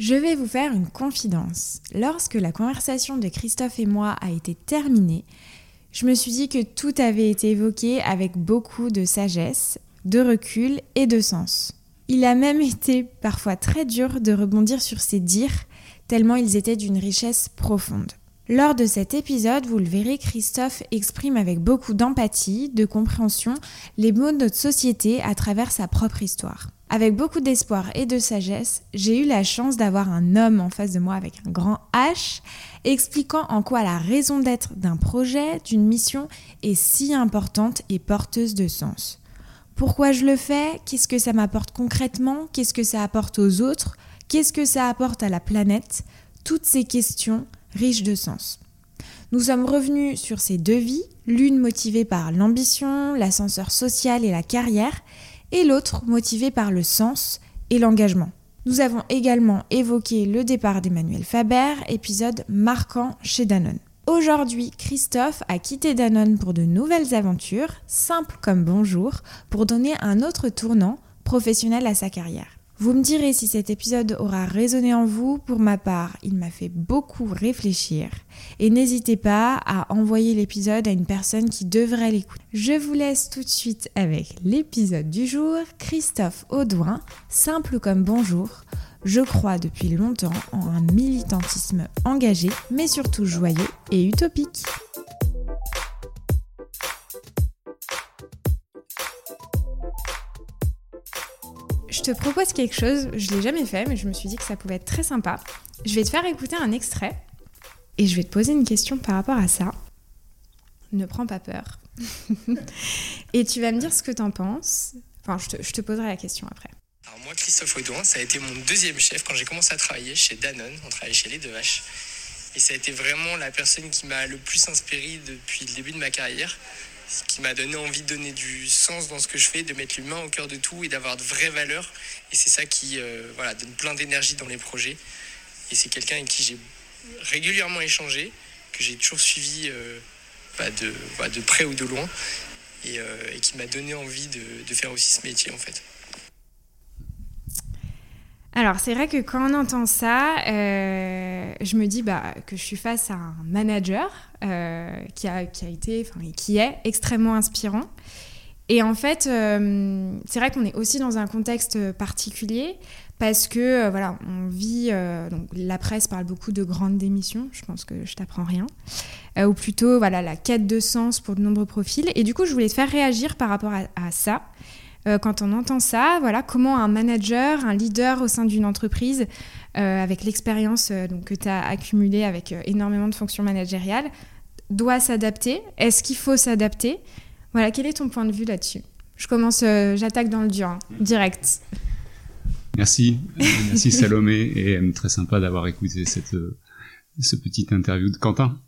Je vais vous faire une confidence. Lorsque la conversation de Christophe et moi a été terminée, je me suis dit que tout avait été évoqué avec beaucoup de sagesse, de recul et de sens. Il a même été parfois très dur de rebondir sur ces dires, tellement ils étaient d'une richesse profonde. Lors de cet épisode, vous le verrez, Christophe exprime avec beaucoup d'empathie, de compréhension, les mots de notre société à travers sa propre histoire. Avec beaucoup d'espoir et de sagesse, j'ai eu la chance d'avoir un homme en face de moi avec un grand H, expliquant en quoi la raison d'être d'un projet, d'une mission est si importante et porteuse de sens. Pourquoi je le fais? Qu'est-ce que ça m'apporte concrètement? Qu'est-ce que ça apporte aux autres? Qu'est-ce que ça apporte à la planète? Toutes ces questions riches de sens. Nous sommes revenus sur ces deux vies, l'une motivée par l'ambition, l'ascenseur social et la carrière, et l'autre motivée par le sens et l'engagement. Nous avons également évoqué le départ d'Emmanuel Faber, épisode marquant chez Danone. Aujourd'hui, Christophe a quitté Danone pour de nouvelles aventures, simples comme bonjour, pour donner un autre tournant professionnel à sa carrière. Vous me direz si cet épisode aura résonné en vous. Pour ma part, il m'a fait beaucoup réfléchir. Et n'hésitez pas à envoyer l'épisode à une personne qui devrait l'écouter. Je vous laisse tout de suite avec l'épisode du jour. Christophe Audouin, simple comme bonjour. Je crois depuis longtemps en un militantisme engagé, mais surtout joyeux et utopique. Je te propose quelque chose, je l'ai jamais fait, mais je me suis dit que ça pouvait être très sympa. Je vais te faire écouter un extrait et je vais te poser une question par rapport à ça. Ne prends pas peur. et tu vas me dire ce que t'en penses. Enfin, je te, poserai la question après. Alors moi, Christophe Audouin, ça a été mon deuxième chef quand j'ai commencé à travailler chez Danone. On travaillait chez les deux vaches. Et ça a été vraiment la personne qui m'a le plus inspiré depuis le début de ma carrière ce qui m'a donné envie de donner du sens dans ce que je fais, de mettre l'humain au cœur de tout et d'avoir de vraies valeurs. Et c'est ça qui euh, voilà, donne plein d'énergie dans les projets. Et c'est quelqu'un avec qui j'ai régulièrement échangé, que j'ai toujours suivi euh, bah de, bah de, près ou de loin, et, euh, qui m'a donné envie de faire aussi ce métier en fait. Alors c'est vrai que quand on entend ça, euh, je me dis bah, que je suis face à un manager euh, qui, a, été, qui est extrêmement inspirant. Et en fait, euh, c'est vrai qu'on est aussi dans un contexte particulier parce que voilà, on vit. La presse parle beaucoup de grandes démissions. Je pense que je t'apprends rien. Ou plutôt voilà la quête de sens pour de nombreux profils. Et du coup, je voulais te faire réagir par rapport à ça. Euh, quand on entend ça, voilà, comment un manager, un leader au sein d'une entreprise, euh, avec l'expérience euh, que tu as accumulée avec énormément de fonctions managériales, doit s'adapter? Est-ce qu'il faut s'adapter? Voilà, quel est ton point de vue là-dessus? Je commence, j'attaque dans le dur, hein, direct. Merci, merci Salomé, et très sympa d'avoir écouté cette, ce petit interview de Quentin,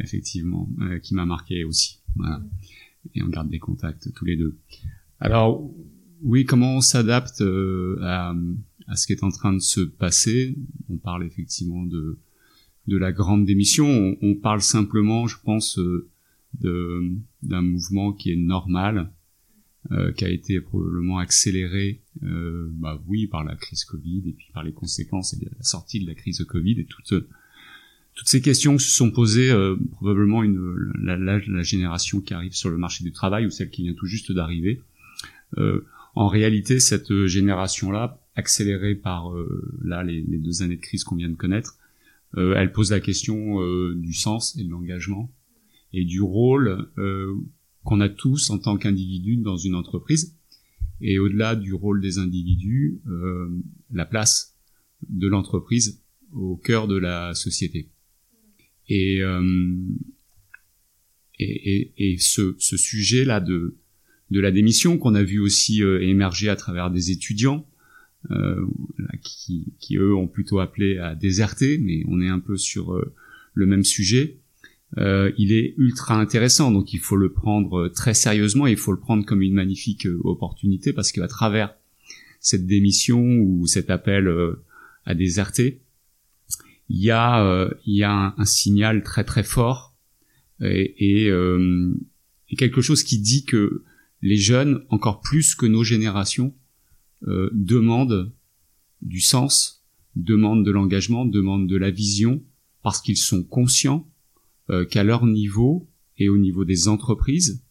effectivement, qui m'a marqué aussi. Et on garde des contacts tous les deux. Alors oui, comment on s'adapte euh, à, à, ce qui est en train de se passer? On parle effectivement de de la grande démission. On, on parle simplement, je pense, euh, d'un mouvement qui est normal, euh, qui a été probablement accéléré, euh, bah oui, par la crise Covid et puis par les conséquences et la sortie de la crise Covid et toutes toutes ces questions se sont posées euh, probablement une, la, la, la, génération qui arrive sur le marché du travail ou celle qui vient tout juste d'arriver en réalité, cette génération-là, accélérée par euh, là les, deux années de crise qu'on vient de connaître, euh, elle pose la question du sens et de l'engagement et du rôle qu'on a tous en tant qu'individus dans une entreprise. Et au-delà du rôle des individus, la place de l'entreprise au cœur de la société. Et, euh, et, et, ce sujet-là de, de la démission qu'on a vu aussi euh, émerger à travers des étudiants euh, qui, eux ont plutôt appelé à déserter, mais on est un peu sur euh, le même sujet. Il est ultra intéressant, donc il faut le prendre très sérieusement et il faut le prendre comme une magnifique opportunité parce qu'à travers cette démission ou cet appel à déserter, il y a, il y a un, signal très très fort et, quelque chose qui dit que les jeunes, encore plus que nos générations, euh, demandent du sens, demandent de l'engagement, demandent de la vision, parce qu'ils sont conscients euh, qu'à leur niveau et au niveau des entreprises,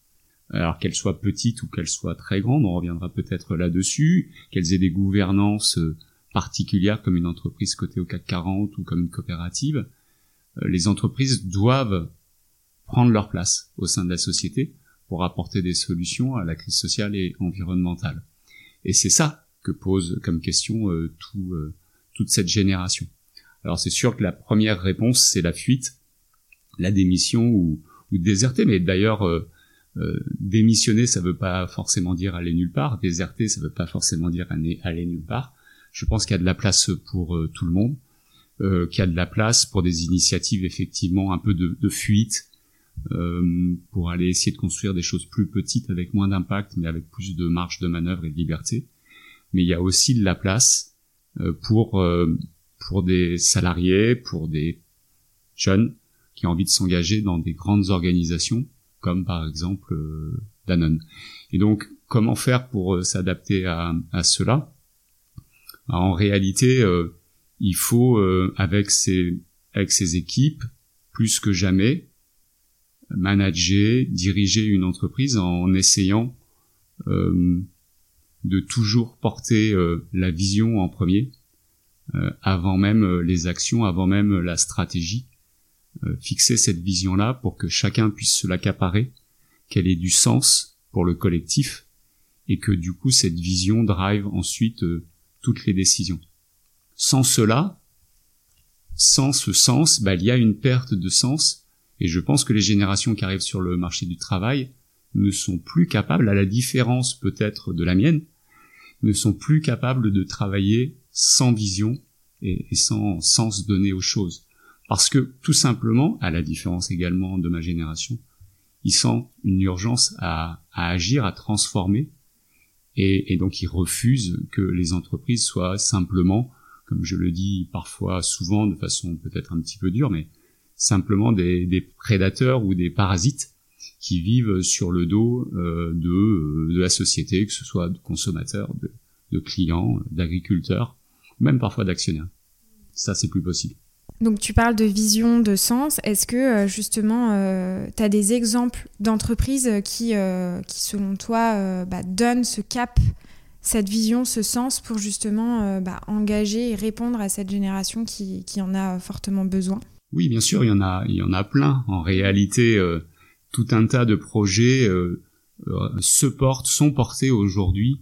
alors qu'elles soient petites ou qu'elles soient très grandes, on reviendra peut-être là-dessus, qu'elles aient des gouvernances euh, particulières comme une entreprise cotée au CAC 40 ou comme une coopérative, les entreprises doivent prendre leur place au sein de la société pour apporter des solutions à la crise sociale et environnementale. Et c'est ça que pose comme question euh, euh, toute cette génération. Alors c'est sûr que la première réponse c'est la fuite, la démission ou, déserter, mais d'ailleurs euh, démissionner ça veut pas forcément dire aller nulle part, déserter ça veut pas forcément dire aller, nulle part. Je pense qu'il y a de la place pour tout le monde, qu'il y a de la place pour des initiatives effectivement un peu de fuite, euh, pour aller essayer de construire des choses plus petites avec moins d'impact, mais avec plus de marge de manœuvre et de liberté. Mais il y a aussi de la place euh, pour euh, pour des salariés, pour des jeunes qui ont envie de s'engager dans des grandes organisations, comme par exemple Danone. Et donc, comment faire pour s'adapter à, à, cela? Bah, En réalité, il faut, avec ses avec ses équipes, plus que jamais, manager, diriger une entreprise en essayant euh, de toujours porter euh, la vision en premier, euh, avant même les actions, avant même la stratégie. fixer cette vision-là pour que chacun puisse se l'accaparer, qu'elle ait du sens pour le collectif, et que du coup cette vision drive ensuite toutes les décisions. Sans cela, sans ce sens, bah, il y a une perte de sens et je pense que les générations qui arrivent sur le marché du travail ne sont plus capables, à la différence peut-être de la mienne, ne sont plus capables de travailler sans vision et, sans sens donné aux choses. Parce que tout simplement, à la différence également de ma génération, ils sentent une urgence à, agir, à transformer, et, et, donc ils refusent que les entreprises soient simplement, comme je le dis parfois souvent de façon peut-être un petit peu dure, mais simplement des, prédateurs ou des parasites qui vivent sur le dos euh, de, euh, de, la société, que ce soit de consommateurs, de, clients, d'agriculteurs, même parfois d'actionnaires. Ça, c'est plus possible. Donc tu parles de vision, de sens. Est-ce que euh, justement, euh, tu as des exemples d'entreprises qui, qui, selon toi, bah, donnent ce cap, cette vision, ce sens pour justement bah, engager et répondre à cette génération qui en a fortement besoin? Oui, bien sûr, il y en a, il y en a plein. En réalité, euh, tout un tas de projets euh, euh, se portent, sont portés aujourd'hui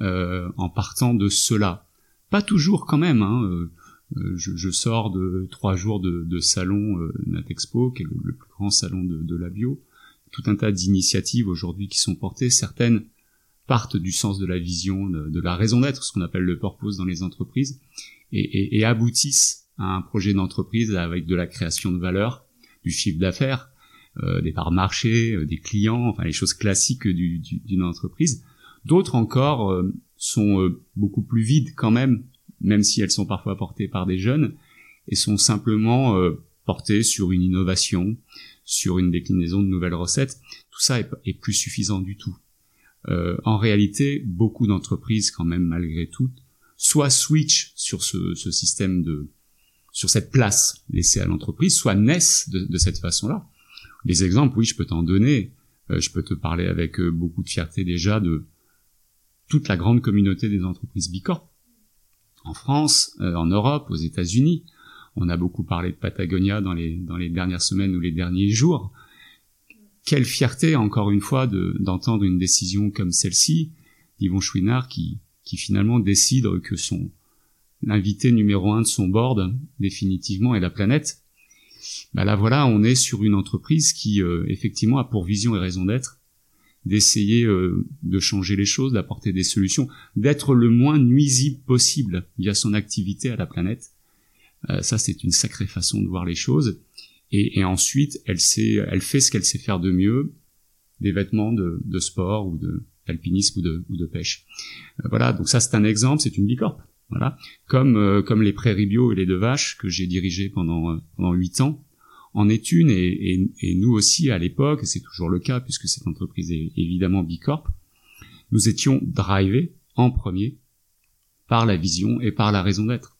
en partant de cela. Pas toujours quand même. Hein, je, sors de trois jours de, de salon Natexpo, qui est le, plus grand salon de, la bio. Tout un tas d'initiatives aujourd'hui qui sont portées. Certaines partent du sens de la vision, de, la raison d'être, ce qu'on appelle le purpose dans les entreprises, et aboutissent un projet d'entreprise avec de la création de valeur, du chiffre d'affaires, euh, des parts marché, euh, des clients, enfin les choses classiques d'une entreprise. D'autres encore euh, sont beaucoup plus vides quand même, même si elles sont parfois portées par des jeunes, et sont simplement portées sur une innovation, sur une déclinaison de nouvelles recettes. Tout ça est, plus suffisant du tout. en réalité, beaucoup d'entreprises, quand même malgré tout, soit switch sur ce, ce système de, sur cette place laissée à l'entreprise, soit naissent de, cette façon-là. Des exemples, oui, je peux t'en donner. Euh, je peux te parler avec euh, beaucoup de fierté déjà de toute la grande communauté des entreprises Bicorp. En France, euh, en Europe, aux États-Unis, on a beaucoup parlé de Patagonia dans les, dans les dernières semaines ou les derniers jours. Quelle fierté, encore une fois, d'entendre une décision comme celle-ci d'Yvon Chouinard qui, qui finalement décide que son, l'invité numéro un de son board définitivement est la planète. Bah là voilà, on est sur une entreprise qui euh, effectivement a pour vision et raison d'être d'essayer euh, de changer les choses, d'apporter des solutions, d'être le moins nuisible possible via son activité à la planète. Euh, ça c'est une sacrée façon de voir les choses. Et, et ensuite, elle sait, elle fait ce qu'elle sait faire de mieux, des vêtements de, de sport ou de d'alpinisme ou de, ou de pêche. voilà, donc ça c'est un exemple, c'est une bicorp. Voilà, comme euh, comme les prairies bio et les deux vaches que j'ai dirigées pendant euh, pendant huit ans en est une et, et, nous aussi à l'époque, c'est toujours le cas puisque cette entreprise est évidemment bicorp, nous étions drivés en premier par la vision et par la raison d'être.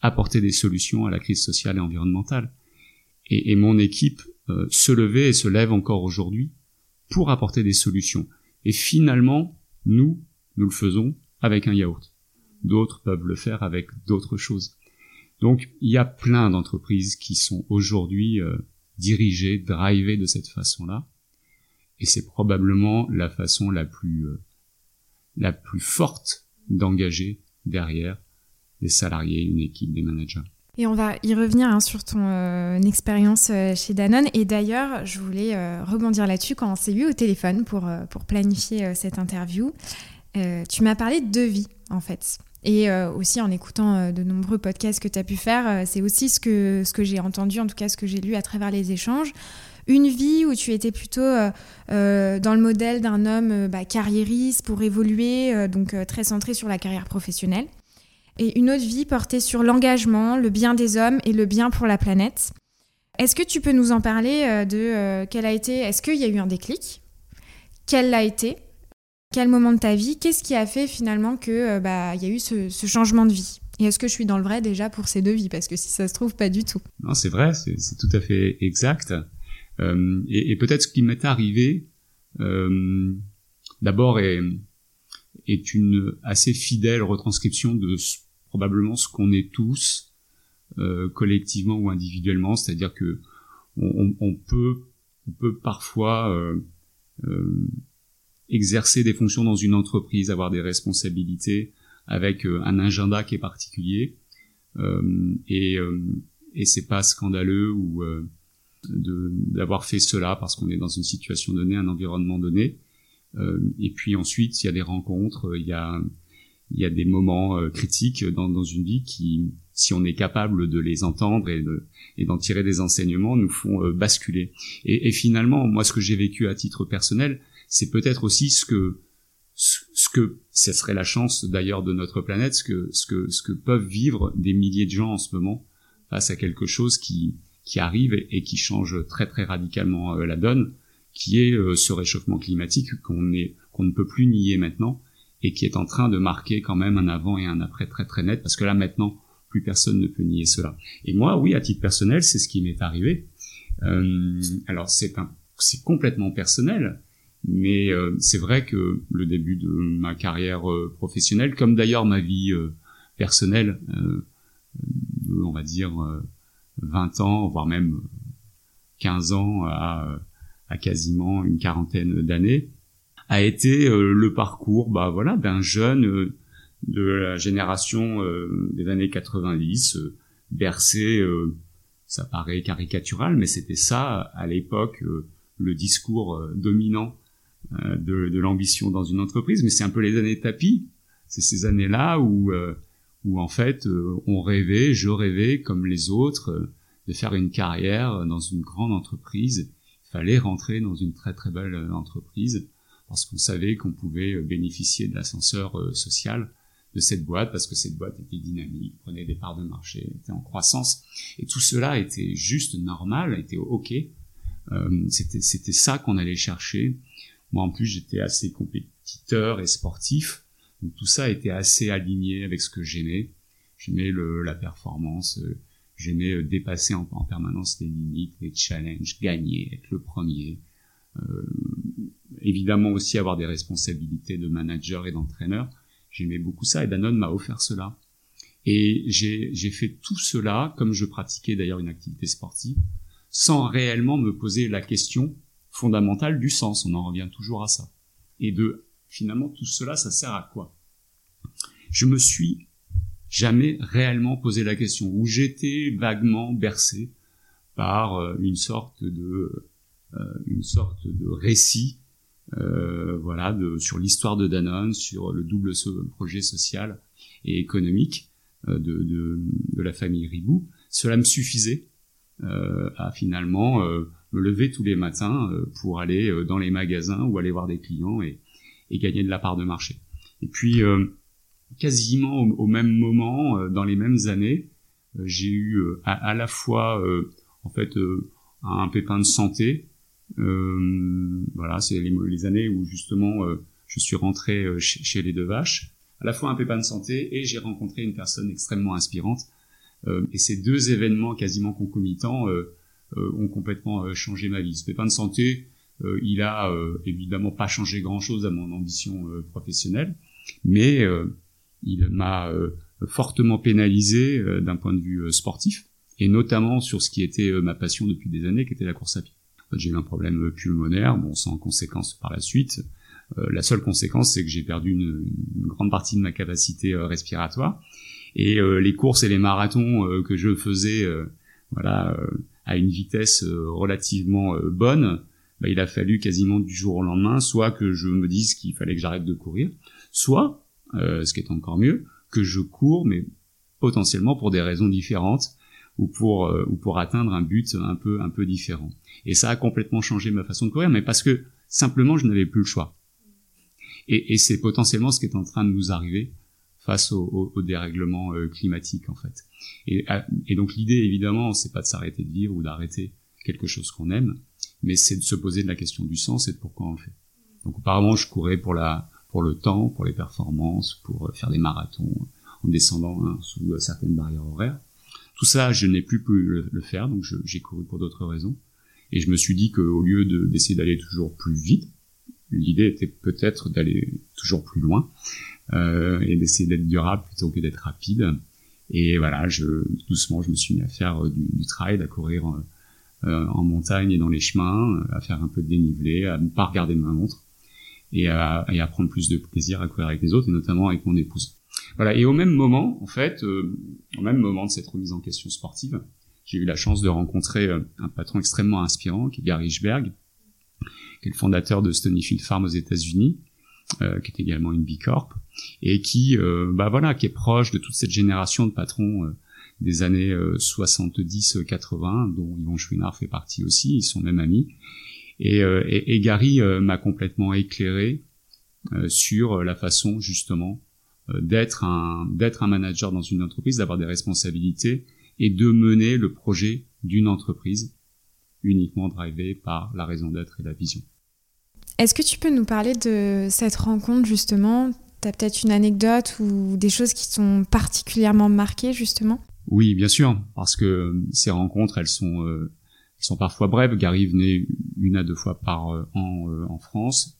apporter des solutions à la crise sociale et environnementale. Et, et mon équipe euh, se levait et se lève encore aujourd'hui pour apporter des solutions. Et finalement, nous, nous le faisons avec un yaourt. D'autres peuvent le faire avec d'autres choses. Donc, il y a plein d'entreprises qui sont aujourd'hui euh, dirigées, drivées de cette façon-là. Et c'est probablement la façon la plus, euh, la plus forte d'engager derrière des salariés, une équipe, des managers. Et on va y revenir hein, sur ton euh, expérience chez Danone. Et d'ailleurs, je voulais rebondir là-dessus quand on s'est eu au téléphone pour, pour planifier cette interview. Tu m'as parlé de vie, en fait. Et aussi en écoutant de nombreux podcasts que tu as pu faire, c'est aussi ce que, ce que j'ai entendu, en tout cas ce que j'ai lu à travers les échanges. Une vie où tu étais plutôt dans le modèle d'un homme bah, carriériste pour évoluer, donc très centré sur la carrière professionnelle et une autre vie portée sur l'engagement, le bien des hommes et le bien pour la planète. Est-ce que tu peux nous en parler euh, de euh, quel a été, est-ce qu'il y a eu un déclic? Quel l'a été? Quel moment de ta vie Qu'est-ce qui a fait finalement que euh, bah il y a eu ce, changement de vie? Et est-ce que je suis dans le vrai déjà pour ces deux vies? Parce que si ça se trouve, pas du tout. Non, c'est vrai, c'est tout à fait exact. et, et peut-être ce qui m'est arrivé, d'abord est, est une assez fidèle retranscription de ce probablement ce qu'on est tous, euh, collectivement ou individuellement, c'est-à-dire que on, peut, on peut parfois euh, euh, exercer des fonctions dans une entreprise, avoir des responsabilités avec un agenda qui est particulier, et, et c'est pas scandaleux ou d'avoir fait cela parce qu'on est dans une situation donnée, un environnement donné. et puis ensuite, il y a des rencontres, il y a il y a des moments euh, critiques dans, dans, une vie qui, si on est capable de les entendre et, de, et d'en tirer des enseignements, nous font euh, basculer. Et, et, finalement, moi, ce que j'ai vécu à titre personnel, c'est peut-être aussi ce que ce que ce serait la chance d'ailleurs de notre planète, ce que ce que ce que peuvent vivre des milliers de gens en ce moment face à quelque chose qui qui arrive et, qui change très très radicalement euh, la donne, qui est ce réchauffement climatique qu'on est qu'on ne peut plus nier maintenant et qui est en train de marquer quand même un avant et un après très très net, parce que là maintenant, plus personne ne peut nier cela. Et moi, oui, à titre personnel, c'est ce qui m'est arrivé. Euh, alors c'est un, c'est complètement personnel, mais euh, c'est vrai que le début de ma carrière euh, professionnelle, comme d'ailleurs ma vie euh, personnelle, on va dire 20 ans, voire même 15 ans à, à quasiment une quarantaine d'années, a été euh, le parcours bah voilà d'un jeune euh, de la génération euh, des années 90 bercé ça paraît caricatural mais c'était ça à l'époque le discours dominant de, de l'ambition dans une entreprise mais c'est un peu les années tapis c'est ces années-là où où en fait on rêvait je rêvais comme les autres de faire une carrière dans une grande entreprise il fallait rentrer dans une très très belle entreprise parce qu'on savait qu'on pouvait euh, bénéficier de l'ascenseur euh, social de cette boîte parce que cette boîte était dynamique, prenait des parts de marché, était en croissance et tout cela était juste normal, était ok. Euh, c'était ça qu'on allait chercher. Moi en plus j'étais assez compétiteur et sportif, donc tout ça était assez aligné avec ce que j'aimais. J'aimais la performance, j'aimais dépasser en, en, permanence les limites, les challenges, gagner, être le premier, euh, évidemment aussi avoir des responsabilités de manager et d'entraîneur. J'aimais beaucoup ça et Danone m'a offert cela. Et j'ai fait tout cela, comme je pratiquais d'ailleurs une activité sportive, sans réellement me poser la question fondamentale du sens. On en revient toujours à ça. Et de, finalement, tout cela, ça sert à quoi? Je me suis jamais réellement posé la question, où j'étais vaguement bercé par euh, une sorte de euh, une sorte de récit euh, voilà, sur l'histoire de Danone, sur le double projet social et économique de, de, la famille Ribou. Cela me suffisait à finalement me lever tous les matins pour aller dans les magasins ou aller voir des clients et, et gagner de la part de marché. Et puis, quasiment au, même moment, dans les mêmes années, j'ai eu à, à, la fois en fait un pépin de santé. Euh, voilà, c'est les, les, années où justement euh, je suis rentré euh, chez, les deux vaches, à la fois un pépin de santé et j'ai rencontré une personne extrêmement inspirante. Et ces deux événements quasiment concomitants ont complètement changé ma vie. Ce pépin de santé, il a évidemment pas changé grand-chose à mon ambition professionnelle, mais il m'a fortement pénalisé d'un point de vue sportif, et notamment sur ce qui était ma passion depuis des années, qui était la course à pied. J'ai eu un problème pulmonaire, bon, sans conséquence par la suite. Euh, la seule conséquence, c'est que j'ai perdu une, grande partie de ma capacité euh, respiratoire. Et euh, les courses et les marathons que je faisais, voilà, à une vitesse relativement bonne, bah, il a fallu quasiment du jour au lendemain, soit que je me dise qu'il fallait que j'arrête de courir, soit, ce qui est encore mieux, que je cours, mais potentiellement pour des raisons différentes ou pour ou pour atteindre un but un peu un peu différent. Et ça a complètement changé ma façon de courir, mais parce que simplement je n'avais plus le choix. Et, et c'est potentiellement ce qui est en train de nous arriver face au, au, dérèglement euh, climatique en fait. Et, et donc l'idée évidemment, c'est pas de s'arrêter de vivre ou d'arrêter quelque chose qu'on aime, mais c'est de se poser la question du sens et de pourquoi on le fait. Donc auparavant, je courais pour la pour le temps, pour les performances, pour faire des marathons en descendant hein, sous euh, certaines barrières horaires. Tout ça, je n'ai plus pu le, faire, donc j'ai couru pour d'autres raisons. Et je me suis dit qu'au lieu d'essayer d'aller toujours plus vite, l'idée était peut-être d'aller toujours plus loin euh, et d'essayer d'être durable plutôt que d'être rapide. Et voilà, je, doucement, je me suis mis à faire euh, du, du trail, à courir euh, en montagne et dans les chemins, à faire un peu de dénivelé, à ne pas regarder ma montre et à, et à prendre plus de plaisir à courir avec les autres et notamment avec mon épouse. Voilà. Et au même moment, en fait, euh, au même moment de cette remise en question sportive, j'ai eu la chance de rencontrer un patron extrêmement inspirant, qui est Gary Richberg, qui est le fondateur de Stonyfield Farm aux États-Unis, euh, qui est également une B Corp, et qui, euh, bah voilà, qui est proche de toute cette génération de patrons euh, des années 70-80, dont Yvon Chouinard fait partie aussi, ils sont même amis. Et, et, Gary m'a complètement éclairé sur la façon justement d'être un d'être un manager dans une entreprise, d'avoir des responsabilités et de mener le projet d'une entreprise uniquement drivé par la raison d'être et la vision. Est-ce que tu peux nous parler de cette rencontre justement? Tu as peut-être une anecdote ou des choses qui sont particulièrement marquées justement? Oui, bien sûr, parce que ces rencontres, elles sont, euh, elles sont parfois brèves. Gary venait une à deux fois par euh, an euh, en France.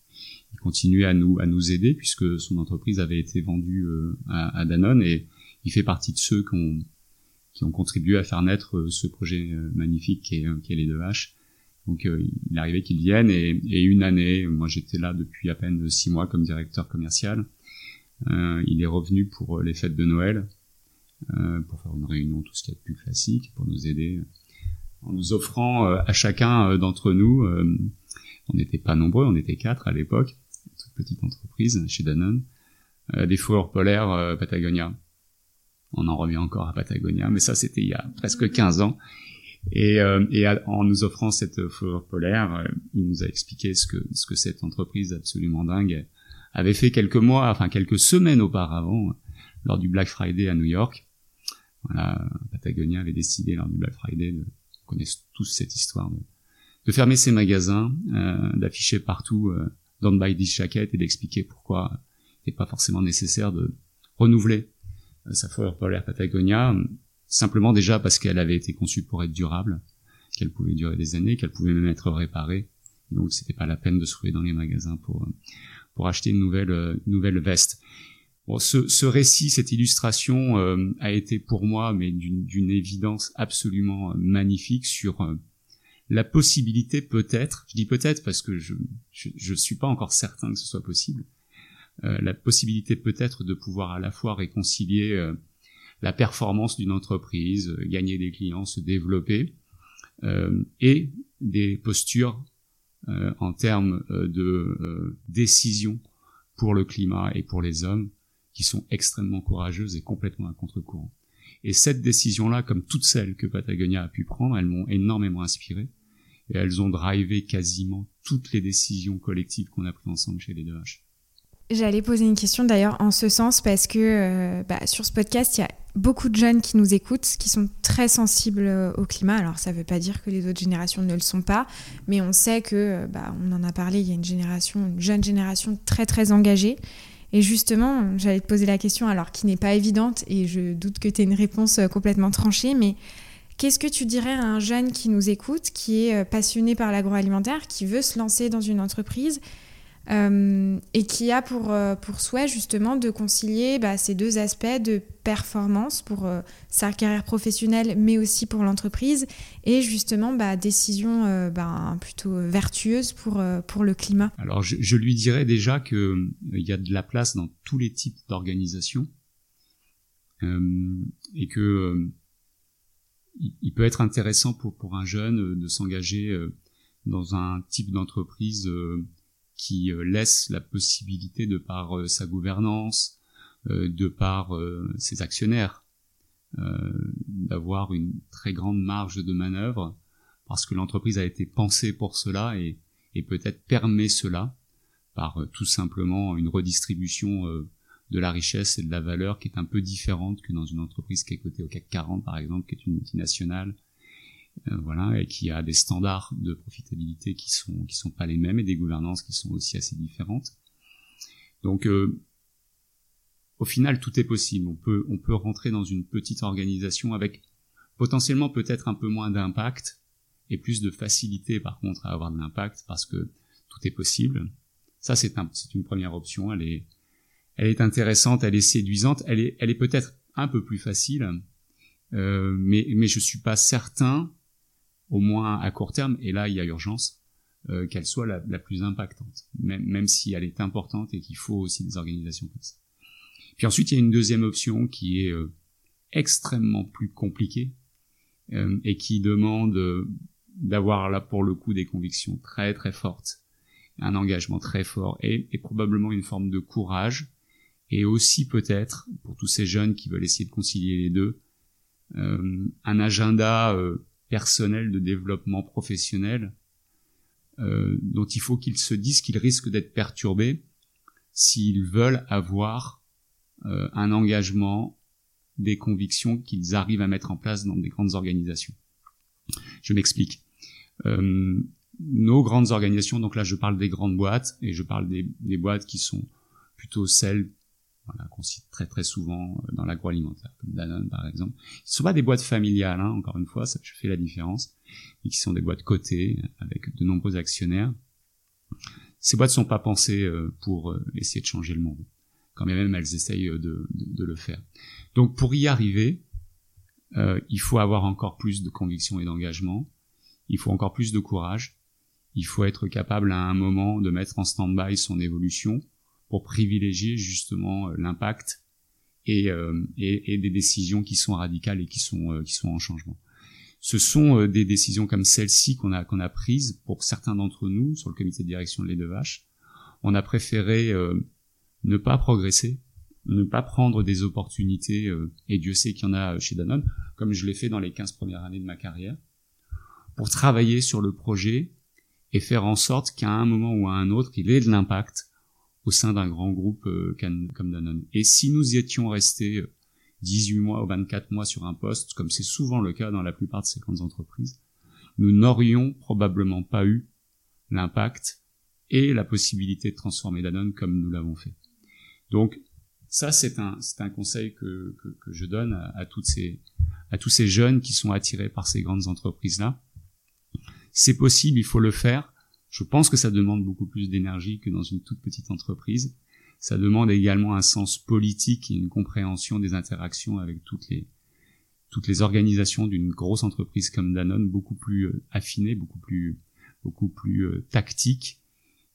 Il continuait à nous, à nous aider puisque son entreprise avait été vendue à, Danone et il fait partie de ceux qui ont qui ont contribué à faire naître euh, ce projet euh, magnifique qui est, qui est les deux H. Donc euh, il arrivait qu'ils viennent et, et, une année, moi j'étais là depuis à peine six mois comme directeur commercial. Euh, il est revenu pour les fêtes de Noël, euh, pour faire une réunion, tout ce qui est plus classique, pour nous aider, en nous offrant à chacun d'entre nous, on n'était pas nombreux, on était quatre à l'époque, toute petite entreprise chez Danone, des fourrures polaires Patagonia on en revient encore à Patagonia, mais ça c'était il y a presque 15 ans. Et, euh, et en nous offrant cette fourrure polaire, euh, il nous a expliqué ce que, ce que cette entreprise absolument dingue avait fait quelques mois, enfin quelques semaines auparavant, lors du Black Friday à New York. Voilà, Patagonia avait décidé lors du Black Friday, de, on connaît tous cette histoire, de, fermer ses magasins, euh, d'afficher partout euh, Don't buy this jacket et d'expliquer pourquoi il n'est pas forcément nécessaire de renouveler sa fourrure polaire Patagonia, simplement déjà parce qu'elle avait été conçue pour être durable, qu'elle pouvait durer des années, qu'elle pouvait même être réparée. Donc c'était pas la peine de se trouver dans les magasins pour pour acheter une nouvelle une nouvelle veste. Bon, ce, ce récit, cette illustration euh, a été pour moi, mais d'une évidence absolument magnifique sur euh, la possibilité peut-être, je dis peut-être parce que je, je, je suis pas encore certain que ce soit possible, euh, la possibilité peut-être de pouvoir à la fois réconcilier euh, la performance d'une entreprise, euh, gagner des clients, se développer, et des postures en termes de décision pour le climat et pour les hommes qui sont extrêmement courageuses et complètement à contre-courant. Et cette décision-là, comme toutes celles que Patagonia a pu prendre, elles m'ont énormément inspiré et elles ont drivé quasiment toutes les décisions collectives qu'on a prises ensemble chez les 2H. J'allais poser une question d'ailleurs en ce sens parce que euh, bah, sur ce podcast, il y a beaucoup de jeunes qui nous écoutent, qui sont très sensibles euh, au climat. Alors ça ne veut pas dire que les autres générations ne le sont pas, mais on sait que, euh, bah, on en a parlé, il y a une génération, une jeune génération très très engagée. Et justement, j'allais te poser la question, alors qui n'est pas évidente, et je doute que tu aies une réponse complètement tranchée, mais qu'est-ce que tu dirais à un jeune qui nous écoute, qui est passionné par l'agroalimentaire, qui veut se lancer dans une entreprise euh, et qui a pour, euh, pour souhait justement de concilier bah, ces deux aspects de performance pour euh, sa carrière professionnelle mais aussi pour l'entreprise et justement bah, décision bah, plutôt vertueuse pour, pour le climat. Alors je, je lui dirais déjà qu'il y a de la place dans tous les types d'organisations et que il peut être intéressant pour, pour un jeune de s'engager dans un type d'entreprise qui euh, laisse la possibilité de par euh, sa gouvernance, euh, de par ses actionnaires, d'avoir une très grande marge de manœuvre parce que l'entreprise a été pensée pour cela et, peut-être permet cela par tout simplement une redistribution de la richesse et de la valeur qui est un peu différente que dans une entreprise qui est cotée au CAC 40 par exemple, qui est une multinationale voilà, et qui a des standards de profitabilité qui sont qui sont pas les mêmes et des gouvernances qui sont aussi assez différentes. Donc euh, au final, tout est possible. On peut on peut rentrer dans une petite organisation avec potentiellement peut-être un peu moins d'impact et plus de facilité par contre à avoir de l'impact parce que tout est possible. Ça c'est un, une première option. Elle est elle est intéressante, elle est séduisante, elle est elle est peut-être un peu plus facile, euh, mais mais je suis pas certain au moins à court terme, et là il y a urgence, euh, qu'elle soit la, plus impactante, même, même si elle est importante et qu'il faut aussi des organisations comme ça. Puis ensuite il y a une deuxième option qui est euh, extrêmement plus compliquée euh, et qui demande d'avoir là pour le coup des convictions très très fortes, un engagement très fort et, et probablement une forme de courage et aussi peut-être pour tous ces jeunes qui veulent essayer de concilier les deux, un agenda personnel de développement professionnel euh, dont il faut qu'ils se disent qu'ils risquent d'être perturbés s'ils veulent avoir euh, un engagement, des convictions qu'ils arrivent à mettre en place dans des grandes organisations. Je m'explique. Euh, nos grandes organisations, donc là je parle des grandes boîtes et je parle des, des boîtes qui sont plutôt celles voilà, qu'on cite très très souvent euh, dans l'agroalimentaire, comme Danone par exemple. Ce ne sont pas des boîtes familiales, hein, encore une fois, ça fait la différence, mais qui sont des boîtes cotées avec de nombreux actionnaires. Ces boîtes ne sont pas pensées euh, pour euh, essayer de changer le monde, quand même elles essayent de, de, de le faire. Donc pour y arriver, euh, il faut avoir encore plus de conviction et d'engagement, il faut encore plus de courage, il faut être capable à un moment de mettre en stand-by son évolution, pour privilégier justement euh, l'impact et, euh, et, et, des décisions qui sont radicales et qui sont euh, qui sont en changement. Ce sont des décisions comme celle-ci qu'on a qu'on a prises pour certains d'entre nous sur le comité de direction de lait de vache. On a préféré ne pas progresser, ne pas prendre des opportunités, et Dieu sait qu'il y en a chez Danone, comme je l'ai fait dans les 15 premières années de ma carrière, pour travailler sur le projet et faire en sorte qu'à un moment ou à un autre, il ait de l'impact au sein d'un grand groupe euh, comme Danone. Et si nous y étions restés 18 euh, mois ou 24 mois sur un poste, comme c'est souvent le cas dans la plupart de ces grandes entreprises, nous n'aurions probablement pas eu l'impact et la possibilité de transformer Danone comme nous l'avons fait. Donc ça, c'est un, c'est un conseil que, que, que je donne à, toutes ces, à tous ces jeunes qui sont attirés par ces grandes entreprises-là. C'est possible, il faut le faire. Je pense que ça demande beaucoup plus d'énergie que dans une toute petite entreprise. Ça demande également un sens politique et une compréhension des interactions avec toutes les toutes les organisations d'une grosse entreprise comme Danone, beaucoup plus euh, affinées, beaucoup plus beaucoup plus euh, tactique.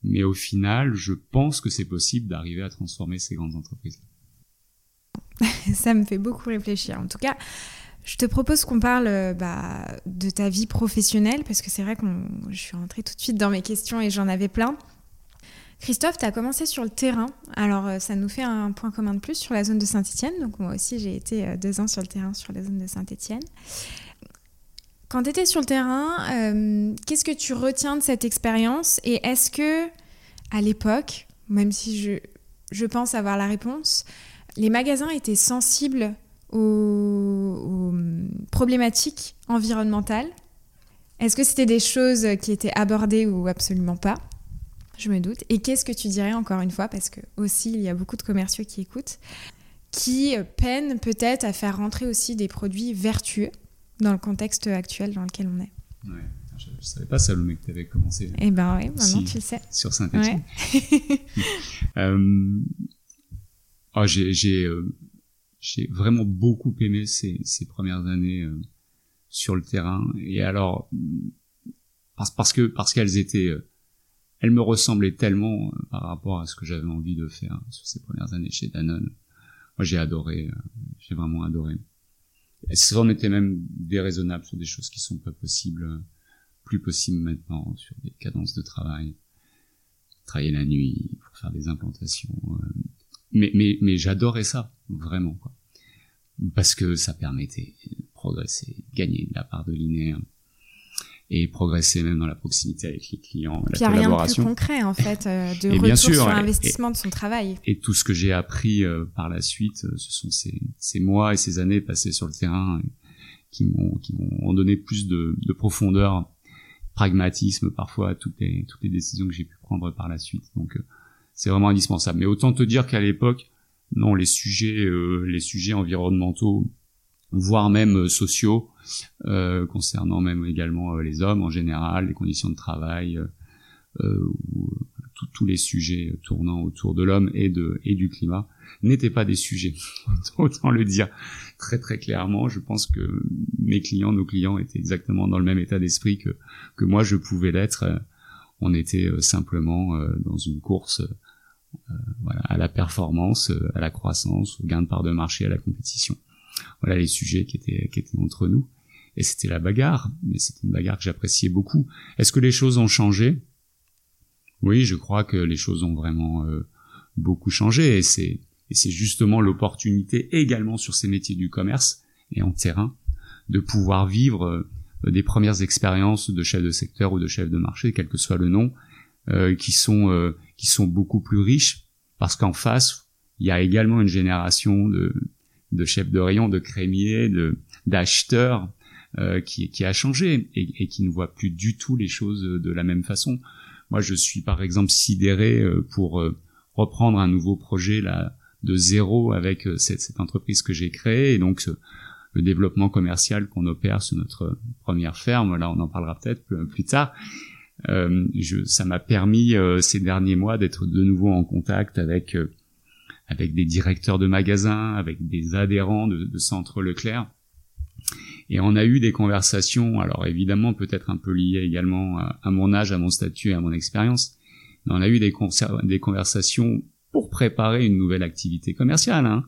Mais au final, je pense que c'est possible d'arriver à transformer ces grandes entreprises. ça me fait beaucoup réfléchir. En tout cas, je te propose qu'on parle euh, bah, de ta vie professionnelle, parce que c'est vrai que je suis rentrée tout de suite dans mes questions et j'en avais plein. Christophe, tu as commencé sur le terrain. Alors, euh, ça nous fait un point commun de plus sur la zone de Saint-Etienne. Donc, moi aussi, j'ai été euh, deux ans sur le terrain sur la zone de Saint-Etienne. Quand tu étais sur le terrain, qu'est-ce que tu retiens de cette expérience Et est-ce que, à l'époque, même si je, je pense avoir la réponse, les magasins étaient sensibles aux, problématiques environnementales Est-ce que c'était des choses qui étaient abordées ou absolument pas? Je me doute. Et qu'est-ce que tu dirais encore une fois, parce que aussi il y a beaucoup de commerciaux qui écoutent, qui peinent peut-être à faire rentrer aussi des produits vertueux dans le contexte actuel dans lequel on est? Ouais. Je, ne savais pas, Salomé, que tu avais commencé. Eh ben oui, maintenant tu le sais. Sur Saint-Etienne. euh, oh, j'ai euh, vraiment beaucoup aimé ces, ces premières années euh, sur le terrain. Et alors, parce, parce que parce qu'elles étaient, euh, elles me ressemblaient tellement euh, par rapport à ce que j'avais envie de faire sur ces premières années chez Danone. Moi, j'ai adoré, euh, j'ai vraiment adoré. Ça en était même déraisonnable sur des choses qui sont pas possibles, plus possibles maintenant, sur des cadences de travail, travailler la nuit pour faire des implantations. Mais mais mais j'adorais ça vraiment quoi, parce que ça permettait de progresser, gagner de la part de linéaire et progresser même dans la proximité avec les clients, la collaboration. Il rien de plus concret en fait euh, de retour sur l'investissement de son travail. Et tout ce que j'ai appris euh, par la suite, euh, ce sont ces, ces, mois et ces années passées sur le terrain qui m'ont qui m'ont donné plus de, de, profondeur, pragmatisme parfois à toutes les toutes les décisions que j'ai pu prendre par la suite. Donc c'est vraiment indispensable. Mais autant te dire qu'à l'époque, non, les sujets les sujets environnementaux voire même euh, sociaux, euh, concernant même également euh, les hommes en général, les conditions de travail, ou tous les sujets tournant autour de l'homme et de et du climat n'étaient pas des sujets. Autant le dire très très clairement. Je pense que mes clients, nos clients étaient exactement dans le même état d'esprit que que moi je pouvais l'être. On était simplement dans une course voilà, à la performance, à la croissance, au gain de part de marché, à la compétition. Voilà les sujets qui étaient qui étaient entre nous. Et c'était la bagarre. Mais c'était une bagarre que j'appréciais beaucoup. Est-ce que les choses ont changé? Oui je crois que les choses ont vraiment euh, beaucoup changé. Et c'est et c'est justement l'opportunité également sur ces métiers du commerce et en terrain de pouvoir vivre euh, des premières expériences de chef de secteur ou de chef de marché quel que soit le nom euh, qui sont qui sont beaucoup plus riches parce qu'en face il y a également une génération de de chef de rayon, de crémier, de d'acheteurs euh, qui, qui a changé et, et, qui ne voit plus du tout les choses de la même façon. Moi, je suis par exemple sidéré euh, pour euh, reprendre un nouveau projet là de zéro avec euh, cette, cette entreprise que j'ai créée et donc le développement commercial qu'on opère sur notre première ferme. Là, on en parlera peut-être plus, plus, tard. Euh, je, ça m'a permis ces derniers mois d'être de nouveau en contact avec avec des directeurs de magasins, avec des adhérents de, de centres Leclerc. Et on a eu des conversations, alors évidemment peut-être un peu liées également à, mon âge, à mon statut et à mon expérience, mais on a eu des, des conversations pour préparer une nouvelle activité commerciale, hein,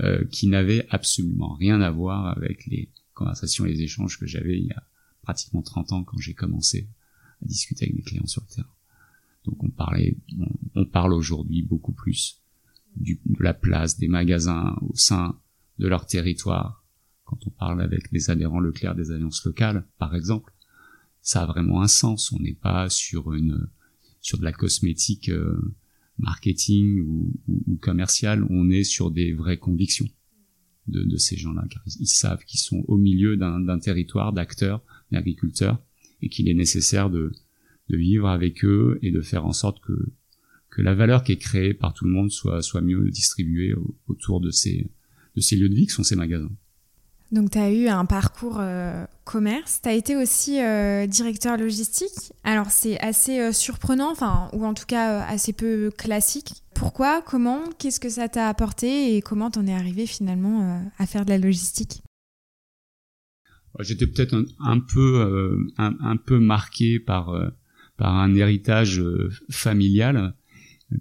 euh, qui n'avait absolument rien à voir avec les conversations et les échanges que j'avais il y a pratiquement 30 ans quand j'ai commencé à discuter avec des clients sur le terrain. Donc on parlait, on parle aujourd'hui beaucoup plus de la place des magasins au sein de leur territoire. Quand on parle avec des adhérents Leclerc des alliances locales, par exemple, ça a vraiment un sens. On n'est pas sur une sur de la cosmétique euh, marketing ou, ou, commerciale. On est sur des vraies convictions de, de ces gens-là, car ils savent qu'ils sont au milieu d'un territoire d'acteurs, d'agriculteurs, et qu'il est nécessaire de, vivre avec eux et de faire en sorte que que la valeur qui est créée par tout le monde soit, soit mieux distribuée autour de ces, de ces lieux de vie qui sont ces magasins. Donc tu as eu un parcours euh, commerce, tu as été aussi euh, directeur logistique. Alors c'est assez euh, surprenant, enfin ou en tout cas assez peu classique. Pourquoi? Comment? Qu'est-ce que ça t'a apporté? Et comment t'en es arrivé finalement à faire de la logistique? J'étais peut-être un, peu un, un, peu marqué par par un héritage familial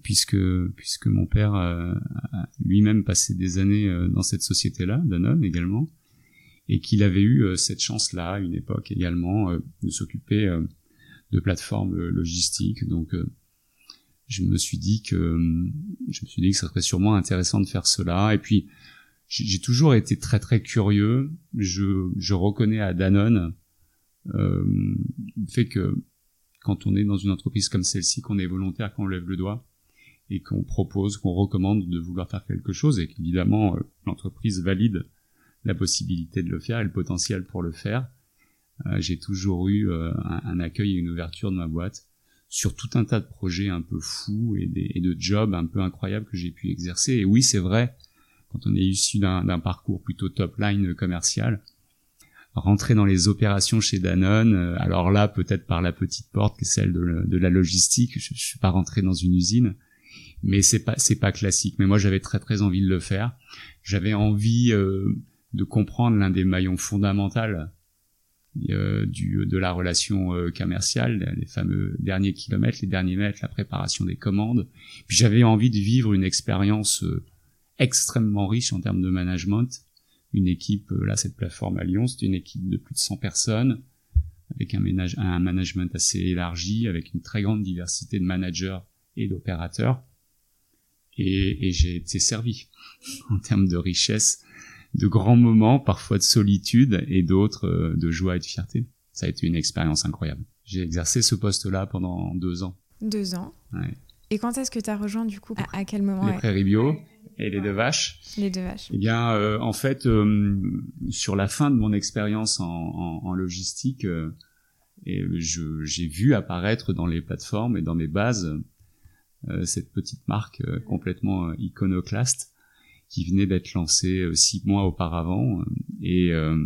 puisque puisque mon père euh, lui-même passé des années euh, dans cette société-là, Danone également, et qu'il avait eu euh, cette chance-là à une époque également de s'occuper de plateformes logistiques. Donc je me suis dit que je me suis dit que ça serait sûrement intéressant de faire cela. Et puis j'ai toujours été très très curieux. Je, je reconnais à Danone euh, le fait que quand on est dans une entreprise comme celle-ci, qu'on est volontaire, qu'on lève le doigt, et qu'on propose, qu'on recommande de vouloir faire quelque chose et qu'évidemment euh, l'entreprise valide la possibilité de le faire et le potentiel pour le faire. Euh, j'ai toujours eu euh, un, accueil et une ouverture de ma boîte sur tout un tas de projets un peu fous et, des, et de jobs un peu incroyables que j'ai pu exercer. Et oui, c'est vrai, quand on est issu d'un parcours plutôt top line commercial, rentrer dans les opérations chez Danone, euh, alors là peut-être par la petite porte qui est celle de, la logistique, je, je suis pas rentré dans une usine, mais c'est pas c'est pas classique. Mais moi j'avais très très envie de le faire. J'avais envie euh, de comprendre l'un des maillons fondamentaux euh, de la relation commerciale, les fameux derniers kilomètres, les derniers mètres, la préparation des commandes. Puis j'avais envie de vivre une expérience extrêmement riche en termes de management. Une équipe, là cette plateforme à Lyon, c'était une équipe de plus de 100 personnes, avec un, ménage, un management assez élargi, avec une très grande diversité de managers et d'opérateurs. Et, et j'ai été servi en termes de richesse de grands moments, parfois de solitude et d'autres euh, de joie et de fierté. Ça a été une expérience incroyable. J'ai exercé ce poste-là pendant deux ans. Deux ans. Ouais. Et quand est-ce que tu as rejoint du coup à, quel moment Les prairies bio et les deux vaches. Les deux vaches. Eh bien, euh, en fait, euh, sur la fin de mon expérience en, en, en, logistique, euh, et j'ai vu apparaître dans les plateformes et dans mes bases euh, cette petite marque complètement iconoclaste qui venait d'être lancé euh, six mois auparavant. Euh, et euh,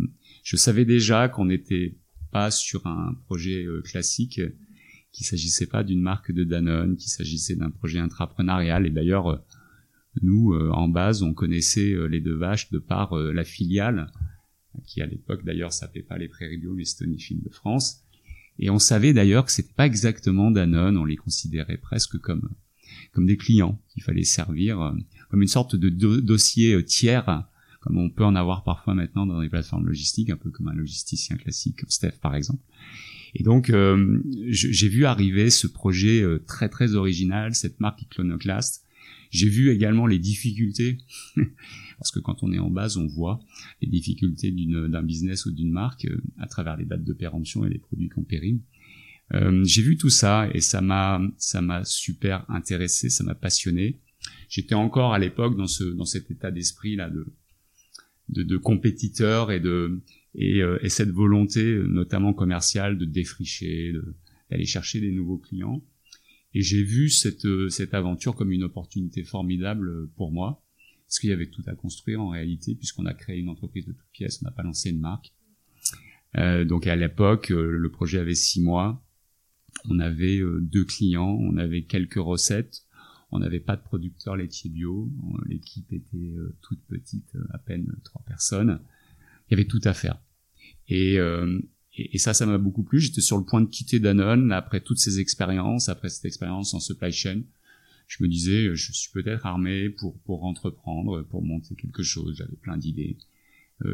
je savais déjà qu'on n'était pas sur un projet classique, qu'il s'agissait pas d'une marque de Danone, qu'il s'agissait d'un projet intrapreneurial. Et d'ailleurs, nous, en base, on connaissait les deux vaches de par la filiale, qui à l'époque d'ailleurs s'appelait pas les Prairies Bio, mais Stonyfield de France. Et on savait d'ailleurs que c'était pas exactement Danone, on les considérait presque comme comme des clients qu'il fallait servir comme une sorte de dossier euh, tiers, comme on peut en avoir parfois maintenant dans les plateformes logistiques, un peu comme un logisticien classique, comme Steph par exemple. Et donc, euh, j'ai vu arriver ce projet euh, très très original, cette marque Iconoclast. J'ai vu également les difficultés, parce que quand on est en base, on voit les difficultés d'un business ou d'une marque à travers les dates de péremption et les produits qu'on périme. Euh, j'ai vu tout ça et ça m'a ça m'a super intéressé, ça m'a passionné j'étais encore à l'époque dans ce dans cet état d'esprit là de de, de compétiteur et de et, euh, et, cette volonté notamment commerciale de défricher d'aller chercher des nouveaux clients et j'ai vu cette cette aventure comme une opportunité formidable pour moi parce qu'il y avait tout à construire en réalité puisqu'on a créé une entreprise de toutes pièces on n'a pas lancé une marque euh, donc à l'époque euh, le projet avait six mois on avait euh, deux clients on avait quelques recettes on n'avait pas de producteur laitier bio. L'équipe était euh, toute petite, euh, à peine trois personnes. Il y avait tout à faire. Euh, et, et, ça, ça m'a beaucoup plu. J'étais sur le point de quitter Danone après toutes ces expériences, après cette expérience en supply chain. Je me disais, je suis peut-être armé pour pour entreprendre, pour monter quelque chose. J'avais plein d'idées.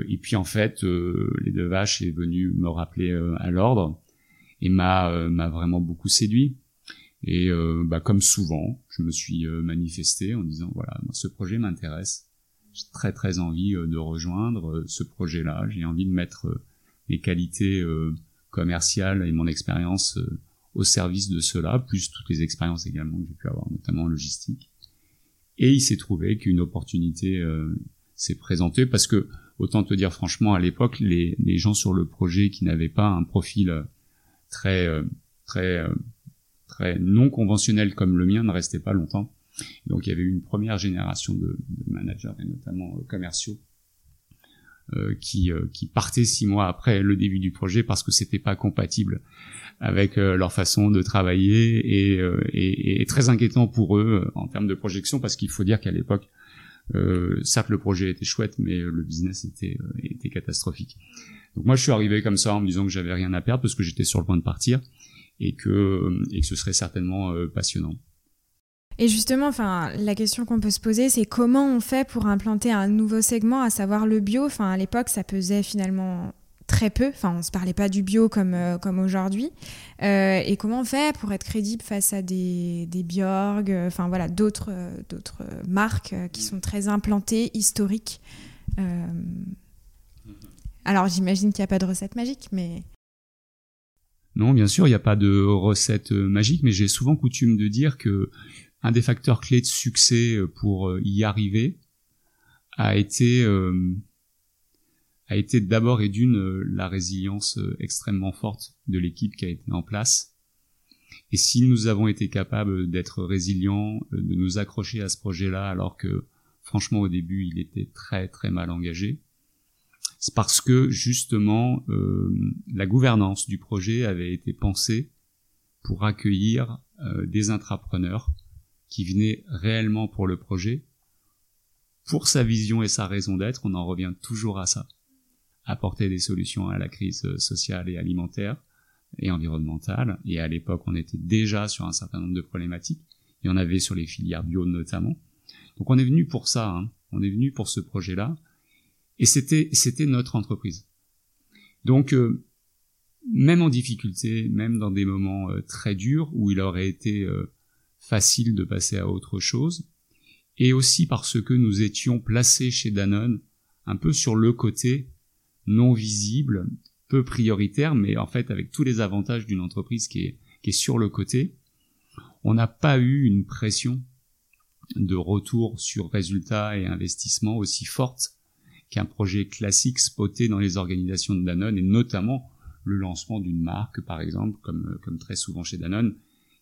et puis en fait, les deux vaches est venu me rappeler à l'ordre et m'a m'a vraiment beaucoup séduit. Et euh, bah, comme souvent, je me suis euh, manifesté en disant voilà, ce projet m'intéresse. J'ai très très envie euh, de rejoindre ce projet-là. J'ai envie de mettre mes qualités commerciales et mon expérience au service de cela, plus toutes les expériences également que j'ai pu avoir, notamment en logistique. Et il s'est trouvé qu'une opportunité s'est présentée parce que, autant te dire franchement, à l'époque, les, gens sur le projet qui n'avaient pas un profil très très très non conventionnel comme le mien ne restait pas longtemps. Donc il y avait eu une première génération de, managers et notamment euh, commerciaux euh, qui, euh, qui partaient six mois après le début du projet parce que c'était pas compatible avec euh, leur façon de travailler et, euh, et, et, très inquiétant pour eux en termes de projection parce qu'il faut dire qu'à l'époque certes le projet était chouette mais le business était, était catastrophique. Donc moi je suis arrivé comme ça en me disant que j'avais rien à perdre parce que j'étais sur le point de partir et que, et que ce serait certainement euh, passionnant. Et justement, enfin, la question qu'on peut se poser, c'est comment on fait pour implanter un nouveau segment, à savoir le bio? Enfin, à l'époque, ça pesait finalement très peu. Enfin, on se parlait pas du bio comme euh, comme aujourd'hui. Euh, et comment on fait pour être crédible face à des des Bjorg, euh, enfin voilà, d'autres d'autres marques qui sont très implantées, historiques? alors, j'imagine qu'il n'y a pas de recette magique, mais non, bien sûr, il n'y a pas de recette magique, mais j'ai souvent coutume de dire que un des facteurs clés de succès euh, pour euh, y arriver a été a été d'abord et d'une la résilience extrêmement forte de l'équipe qui a été en place. Et si nous avons été capables d'être résilients, de nous accrocher à ce projet-là, alors que franchement au début il était très très mal engagé, c'est parce que justement euh, la gouvernance du projet avait été pensée pour accueillir euh, des intrapreneurs qui venaient réellement pour le projet, pour sa vision et sa raison d'être, on en revient toujours à ça, apporter des solutions à la crise sociale et alimentaire et environnementale, et à l'époque on était déjà sur un certain nombre de problématiques, il y en avait sur les filières bio notamment, donc on est venu pour ça, hein. on est venu pour ce projet-là, et c'était c'était notre entreprise. Donc euh, même en difficulté, même dans des moments euh, très durs où il aurait été euh, facile de passer à autre chose, et aussi parce que nous étions placés chez Danone un peu sur le côté non visible, peu prioritaire, mais en fait avec tous les avantages d'une entreprise qui est, sur le côté, on n'a pas eu une pression de retour sur résultats et investissements aussi forte qu'un projet classique spoté dans les organisations de Danone et notamment le lancement d'une marque par exemple comme comme très souvent chez Danone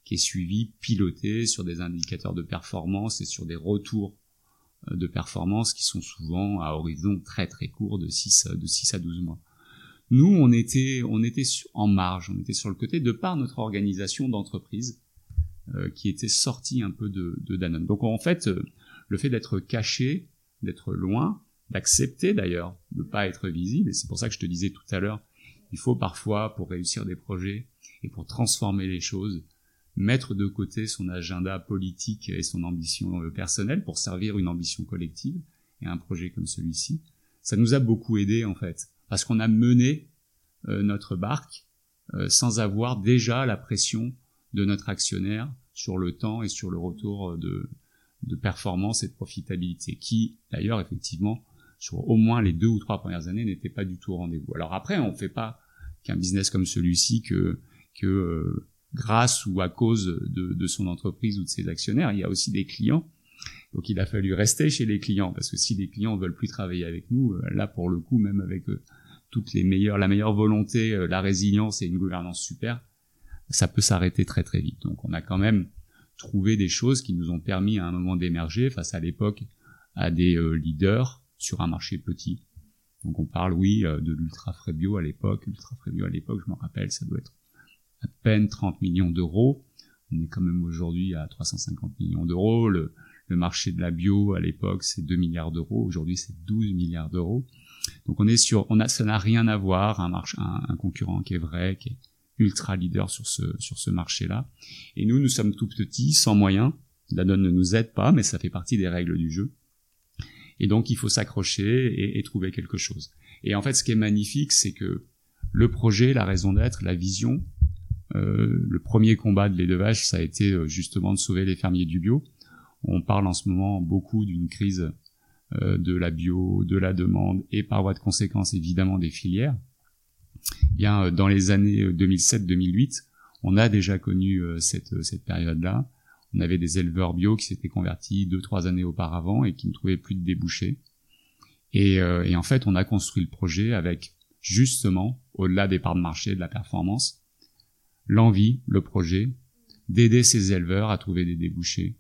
qui est suivi piloté sur des indicateurs de performance et sur des retours euh, de performance qui sont souvent à horizon très très court de 6 de 6 à 12 mois. Nous on était on était en marge, on était sur le côté de par notre organisation d'entreprise euh, qui était sortie un peu de, de Danone. Donc en fait euh, le fait d'être caché, d'être loin, d'accepter d'ailleurs de pas être visible. Et c'est pour ça que je te disais tout à l'heure, il faut parfois, pour réussir des projets et pour transformer les choses, mettre de côté son agenda politique et son ambition euh, personnelle pour servir une ambition collective et un projet comme celui-ci. Ça nous a beaucoup aidé en fait, parce qu'on a mené euh, notre barque euh, sans avoir déjà la pression de notre actionnaire sur le temps et sur le retour de, performance et de profitabilité, qui d'ailleurs effectivement sur au moins les deux ou trois premières années n'était pas du tout au rendez-vous. Alors après, on fait pas qu'un business comme celui-ci que grâce ou à cause de, de, son entreprise ou de ses actionnaires, il y a aussi des clients. Donc il a fallu rester chez les clients parce que si les clients veulent plus travailler avec nous, euh, là pour le coup, même avec euh, toutes les meilleures, la meilleure volonté, la résilience et une gouvernance super, ça peut s'arrêter très très vite. Donc on a quand même trouvé des choses qui nous ont permis à un moment d'émerger face à l'époque à des leaders sur un marché petit. Donc on parle, oui, euh, de l'ultra frais bio à l'époque. L'ultra frais bio à l'époque, je m'en rappelle, ça doit être peine 30 millions d'euros. On est quand même aujourd'hui à 350 millions d'euros. Le, marché de la bio à l'époque, c'est 2 milliards d'euros. Aujourd'hui, c'est 12 milliards d'euros. Donc on est sur, on a, ça n'a rien à voir, un, un, concurrent qui est vrai, qui est ultra leader sur ce, sur ce marché-là. Et nous, nous sommes tout petits, sans moyens. La donne ne nous aide pas, mais ça fait partie des règles du jeu. Et donc il faut s'accrocher et, trouver quelque chose. Et en fait, ce qui est magnifique, c'est que le projet, la raison d'être, la vision, euh, le premier combat de lait de vache, ça a été euh, justement de sauver les fermiers du bio. On parle en ce moment beaucoup d'une crise euh, de la bio, de la demande et par voie de conséquence évidemment des filières. bien, dans les années 2007-2008, on a déjà connu cette, cette période-là on avait des éleveurs bio qui s'étaient convertis deux trois années auparavant et qui ne trouvaient plus de débouchés. Et, et en fait, on a construit le projet avec justement, au-delà des parts de marché, de la performance, l'envie, le projet, d'aider ces éleveurs à trouver des débouchés.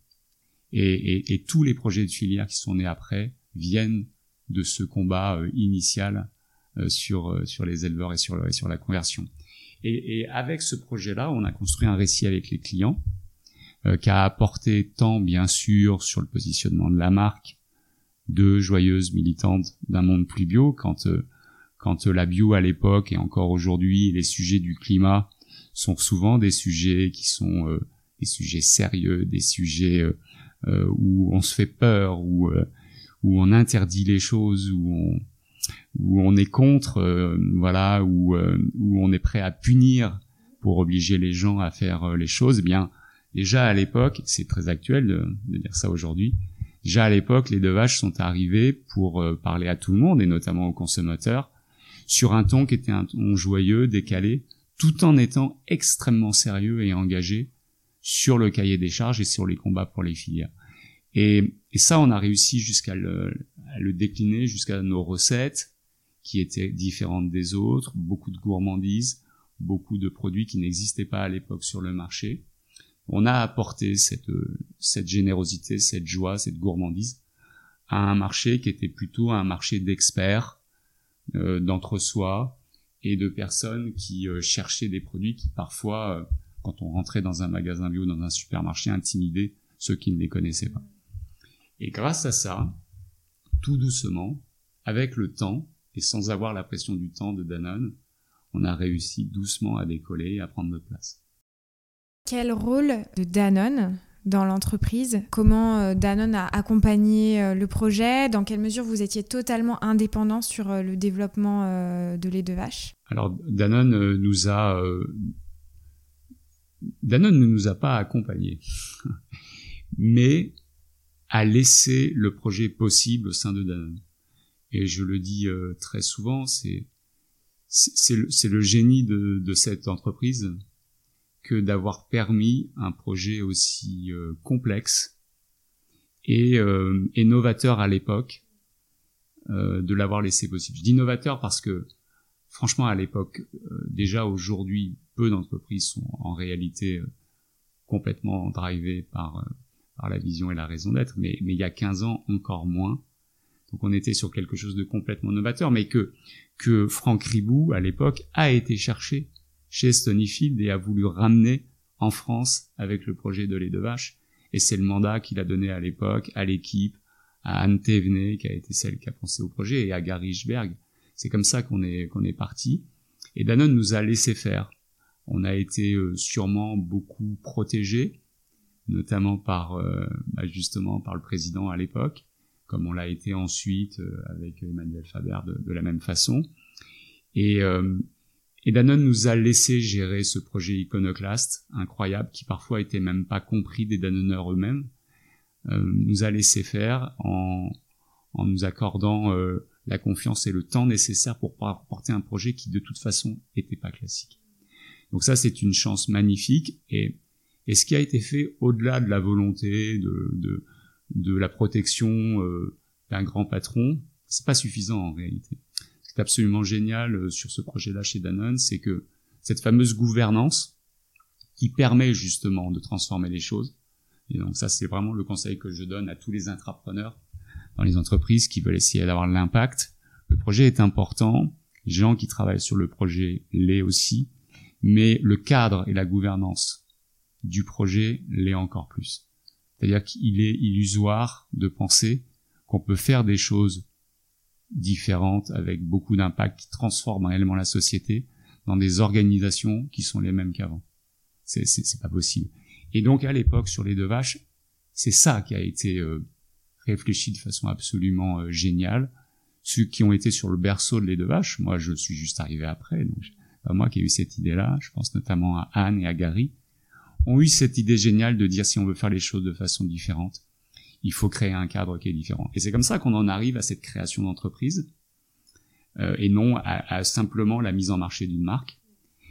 Et, et, et, tous les projets de filière qui sont nés après viennent de ce combat euh, initial euh, sur, sur les éleveurs et sur, et sur la conversion. Et, avec ce projet-là, on a construit un récit avec les clients euh, qui a apporté tant bien sûr sur le positionnement de la marque, de joyeuses militantes d'un monde plus bio, quand euh, quand la bio à l'époque et encore aujourd'hui les sujets du climat sont souvent des sujets qui sont euh, des sujets sérieux, des sujets où on se fait peur, où où on interdit les choses, où on où on est contre, voilà, où où on est prêt à punir pour obliger les gens à faire les choses, eh bien Déjà à l'époque, c'est très actuel de, dire ça aujourd'hui, déjà à l'époque, les deux vaches sont arrivées pour euh, parler à tout le monde, et notamment aux consommateurs, sur un ton qui était un ton joyeux, décalé, tout en étant extrêmement sérieux et engagé sur le cahier des charges et sur les combats pour les filières. Et, ça, on a réussi jusqu'à le, décliner jusqu'à nos recettes, qui étaient différentes des autres, beaucoup de gourmandises, beaucoup de produits qui n'existaient pas à l'époque sur le marché. On a apporté cette, cette générosité, cette joie, cette gourmandise à un marché qui était plutôt un marché d'experts, euh, d'entre-soi et de personnes qui euh, cherchaient des produits qui parfois, euh, quand on rentrait dans un magasin bio, dans un supermarché, intimidaient ceux qui ne les connaissaient pas. Et grâce à ça, tout doucement, avec le temps, et sans avoir la pression du temps de Danone, on a réussi doucement à décoller et à prendre notre place. Quel rôle de Danone dans l'entreprise. Comment euh, Danone a accompagné euh, le projet? Dans quelle mesure vous étiez totalement indépendant sur euh, le développement de lait de vache? Alors Danone nous a Danone ne nous a pas accompagnés, mais a laissé le projet possible au sein de Danone. Et je le dis très souvent, c'est c'est le, le, génie de, de cette entreprise d'avoir permis un projet aussi euh, complexe et, euh, novateur à l'époque euh, de l'avoir laissé possible. Je dis novateur parce que franchement à l'époque, déjà aujourd'hui, peu d'entreprises sont en réalité complètement drivées par, par la vision et la raison d'être, mais, mais il y a 15 ans encore moins. Donc on était sur quelque chose de complètement novateur, mais que, que Franck Ribou, à l'époque, a été cherché chez Stonyfield et a voulu ramener en France avec le projet de lait de vache. Et c'est le mandat qu'il a donné à l'époque à l'équipe, à Anne Thévenet, qui a été celle qui a pensé au projet, et à Gary Schberg. C'est comme ça qu'on est, qu'on est parti. Et Danone nous a laissé faire. On a été euh, sûrement beaucoup protégés, notamment par, euh, bah, justement, par le président à l'époque, comme on l'a été ensuite euh, avec Emmanuel Faber de, de, la même façon. Et, et Danone nous a laissé gérer ce projet iconoclaste, incroyable, qui parfois était même pas compris des Danoneurs eux-mêmes, euh, nous a laissé faire en, en nous accordant euh, la confiance et le temps nécessaire pour porter un projet qui de toute façon n'était pas classique. Donc ça, c'est une chance magnifique. Et, et ce qui a été fait au-delà de la volonté, de, de, de la protection euh, d'un grand patron, c'est pas suffisant en réalité ce qui est absolument génial euh, sur ce projet-là chez Danone, c'est que cette fameuse gouvernance qui permet justement de transformer les choses. Et donc ça, c'est vraiment le conseil que je donne à tous les intrapreneurs dans les entreprises qui veulent essayer d'avoir l'impact. Le projet est important, les gens qui travaillent sur le projet l'est aussi, mais le cadre et la gouvernance du projet l'est encore plus. C'est-à-dire qu'il est illusoire de penser qu'on peut faire des choses différentes avec beaucoup d'impact qui transforment réellement la société dans des organisations qui sont les mêmes qu'avant. C'est, c'est, pas possible. Et donc à l'époque sur les deux vaches, c'est ça qui a été euh, réfléchi de façon absolument euh, géniale. Ceux qui ont été sur le berceau de les deux vaches, moi je suis juste arrivé après, donc pas moi qui ai eu cette idée-là, je pense notamment à Anne et à Gary, ont eu cette idée géniale de dire si on veut faire les choses de façon différente, il faut créer un cadre qui est différent. Et c'est comme ça qu'on en arrive à cette création d'entreprise, euh, et non à, simplement la mise en marché d'une marque.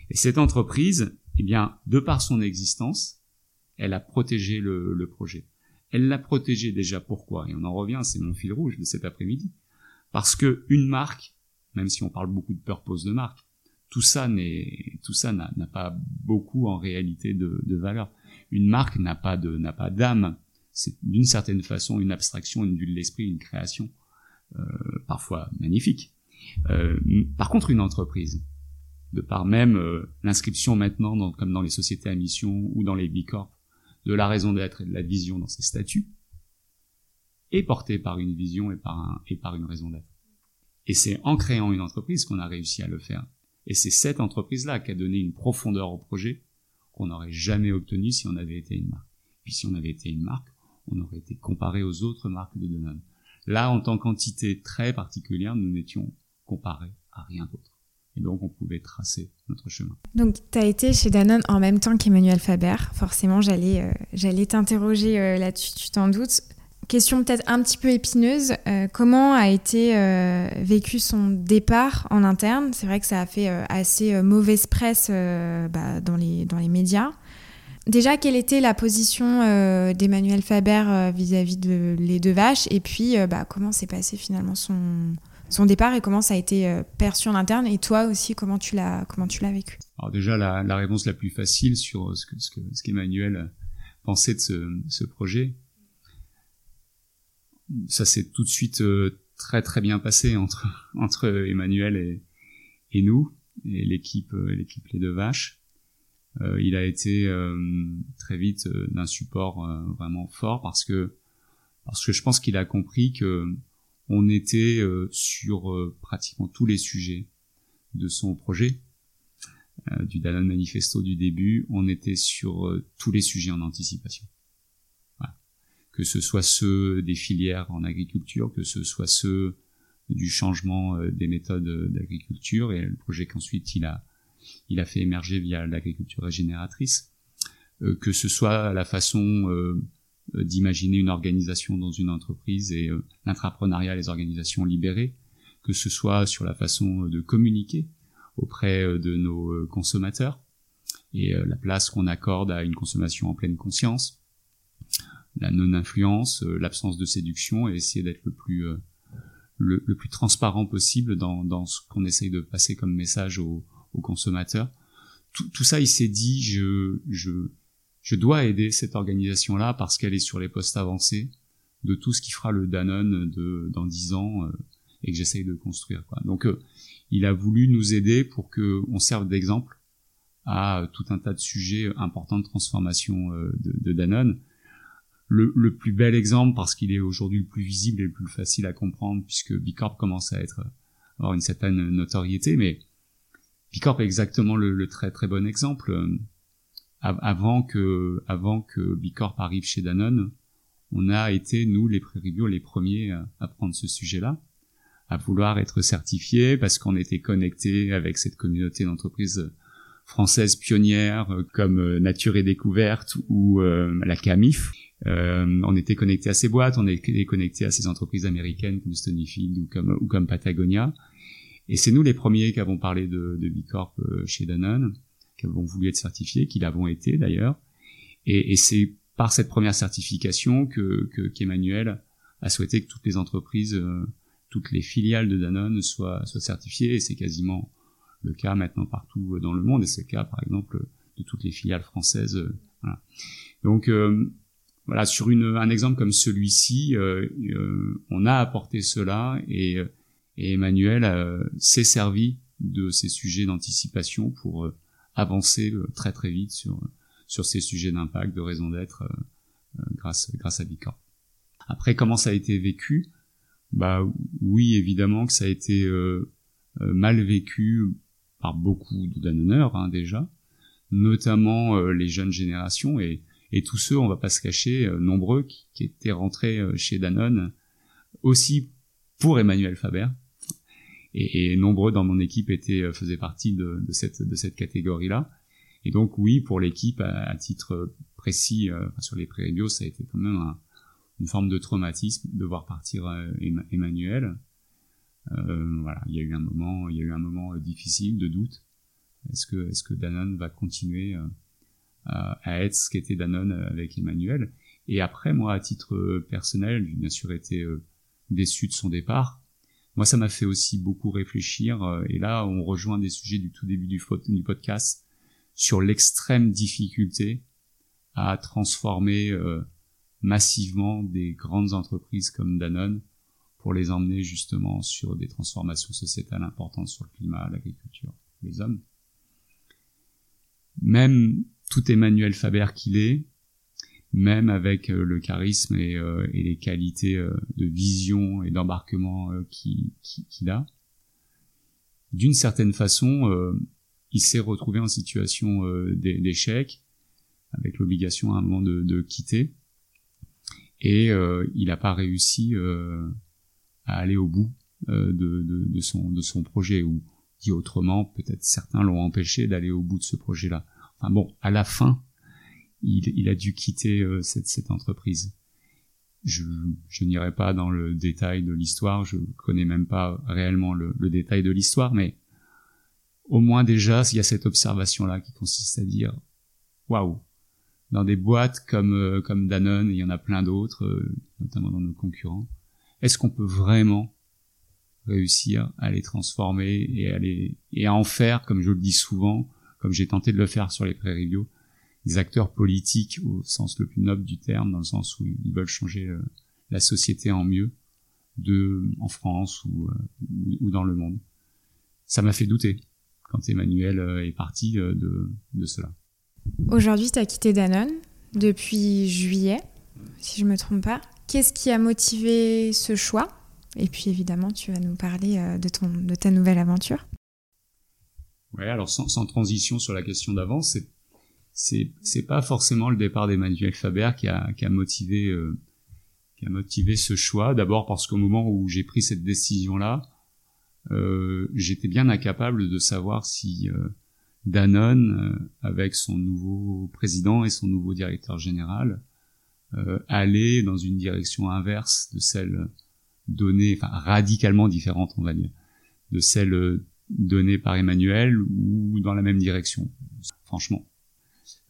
Et cette entreprise, eh bien, de par son existence, elle a protégé le, projet. Elle l'a protégé déjà pourquoi? Et on en revient, c'est mon fil rouge de cet après-midi. Parce que une marque, même si on parle beaucoup de purpose de marque, tout ça n'est, tout ça n'a pas beaucoup en réalité de, de valeur. Une marque n'a pas de, n'a pas d'âme c'est d'une certaine façon une abstraction, une vue de l'esprit, une création, euh, parfois magnifique. Euh, par contre, une entreprise, de par même euh, l'inscription maintenant, comme dans les sociétés à mission ou dans les bicorps, de la raison d'être et de la vision dans ses statuts, est portée par une vision et par, et par une raison d'être. Et c'est en créant une entreprise qu'on a réussi à le faire. Et c'est cette entreprise-là qui a donné une profondeur au projet qu'on n'aurait jamais obtenu si on avait été une marque. Puis si on avait été une marque, on aurait été comparé aux autres marques de Danone. Là, en tant qu'entité très particulière, nous n'étions comparés à rien d'autre. Et donc, on pouvait tracer notre chemin. Donc, tu as été chez Danone en même temps qu'Emmanuel Faber. Forcément, j'allais euh, j'allais t'interroger euh, là-dessus, tu t'en doutes. Question peut-être un petit peu épineuse. Euh, comment a été vécu son départ en interne? C'est vrai que ça a fait assez mauvaise presse bah, dans, les, dans les médias. Déjà, quelle était la position euh, d'Emmanuel Faber euh, vis-à-vis de les deux vaches Et puis, euh, bah, comment s'est passé finalement son, départ et comment ça a été perçu en interne et toi aussi comment tu l'as vécu? Alors déjà la, réponse la plus facile sur ce que ce que ce qu'Emmanuel pensait de ce, projet, ça s'est tout de suite très très bien passé entre Emmanuel et, nous et l'équipe les deux vaches. Euh, il a été euh, très vite euh, d'un support vraiment fort parce que parce que je pense qu'il a compris que on était sur pratiquement tous les sujets de son projet, du Danone Manifesto du début, on était sur tous les sujets en anticipation. Voilà. Que ce soit ceux des filières en agriculture, que ce soit ceux du changement des méthodes d'agriculture et le projet qu'ensuite il a il a fait émerger via l'agriculture régénératrice, euh, que ce soit la façon euh, d'imaginer une organisation dans une entreprise et euh, l'intrapreneuriat, les organisations libérées, que ce soit sur la façon de communiquer auprès de nos consommateurs et la place qu'on accorde à une consommation en pleine conscience, la non-influence, l'absence de séduction et essayer d'être le plus le, plus transparent possible dans, dans ce qu'on essaye de passer comme message aux, aux consommateurs. Tout, tout ça, il s'est dit, je, je, je dois aider cette organisation-là parce qu'elle est sur les postes avancés de tout ce qui fera le Danone de, dans dix ans euh, et que j'essaye de construire. Quoi. Donc, euh, il a voulu nous aider pour que on serve d'exemple à tout un tas de sujets importants de transformation euh, de, de, Danone. Le, le, plus bel exemple, parce qu'il est aujourd'hui le plus visible et le plus facile à comprendre, puisque Bicorp commence à être avoir une certaine notoriété, mais Bicorp est exactement le, très très bon exemple. Euh, avant que avant que Bicorp arrive chez Danone, on a été nous les pré les premiers à, prendre ce sujet-là, à vouloir être certifiés parce qu'on était connectés avec cette communauté d'entreprises françaises pionnières euh, comme euh, Nature et Découverte ou la Camif. on était connectés à ces boîtes, on était connectés à ces entreprises américaines comme Stonyfield ou comme ou comme Patagonia. Et c'est nous les premiers qui avons parlé de, de Bicorp euh, chez Danone, qui avons voulu être certifiés, qui l'avons été d'ailleurs. Et, et c'est par cette première certification que qu'Emmanuel a souhaité que toutes les entreprises, euh, toutes les filiales de Danone soient, soient certifiées. Et c'est quasiment le cas maintenant partout dans le monde. Et c'est le cas, par exemple, de toutes les filiales françaises. Euh, voilà. Donc voilà, sur une, un exemple comme celui-ci, on a apporté cela et et Emmanuel euh, s'est servi de ces sujets d'anticipation pour euh, avancer euh, très très vite sur sur ces sujets d'impact, de raison d'être grâce grâce à Bicorp. Après, comment ça a été vécu? Bah oui, évidemment que ça a été mal vécu par beaucoup de Danoneurs hein, déjà, notamment les jeunes générations et, et tous ceux, on va pas se cacher, nombreux qui, étaient rentrés chez Danone aussi pour Emmanuel Faber, et, et, nombreux dans mon équipe étaient euh, faisaient partie de, de cette de cette catégorie là et donc oui pour l'équipe à, titre précis euh, sur les pré ça a été quand même un, une forme de traumatisme de voir partir euh, Emmanuel. Euh, voilà il y a eu un moment il y a eu un moment difficile de doute. Est-ce que est-ce que Danone va continuer à, à, être ce qu'était Danone avec Emmanuel? Et après moi à titre personnel j'ai bien sûr été déçu de son départ moi, ça m'a fait aussi beaucoup réfléchir. Euh, et là, on rejoint des sujets du tout début du, du podcast sur l'extrême difficulté à transformer euh, massivement des grandes entreprises comme Danone pour les emmener justement sur des transformations sociétales importantes sur le climat, l'agriculture, les hommes. Même tout Emmanuel Faber qu'il est, même avec euh, le charisme et, euh, les qualités euh, de vision et d'embarquement qu'il qui, a, d'une certaine façon, il s'est retrouvé en situation d'échec, avec l'obligation à un moment de, quitter, et il n'a pas réussi à aller au bout de, son, de son projet, ou dit autrement, peut-être certains l'ont empêché d'aller au bout de ce projet-là. Enfin bon, à la fin, il, a dû quitter euh, cette, entreprise. Je, n'irai pas dans le détail de l'histoire, je connais même pas réellement le, détail de l'histoire, mais au moins déjà, il y a cette observation-là qui consiste à dire, waouh, dans des boîtes comme euh, comme Danone, il y en a plein d'autres, euh, notamment dans nos concurrents. Est-ce qu'on peut vraiment réussir à les transformer et à les et à en faire, comme je le dis souvent, comme j'ai tenté de le faire sur les bio, des acteurs politiques au sens le plus noble du terme, dans le sens où ils veulent changer euh, la société en mieux, de en France ou, euh, ou, dans le monde. Ça m'a fait douter quand Emmanuel euh, est parti de, de cela. Aujourd'hui, tu as quitté Danone depuis juillet, si je me trompe pas. Qu'est-ce qui a motivé ce choix? Et puis évidemment, tu vas nous parler de, ton, de ta nouvelle aventure. Ouais, alors sans, sans transition sur la question d'avant, c'est c'est c'est pas forcément le départ d'Emmanuel Faber qui a qui a motivé euh, qui a motivé ce choix. D'abord parce qu'au moment où j'ai pris cette décision là, euh, j'étais bien incapable de savoir si euh, Danone, euh, avec son nouveau président et son nouveau directeur général, euh, allait dans une direction inverse de celle donnée, enfin radicalement différente, on va dire, de celle donnée par Emmanuel ou dans la même direction. Franchement,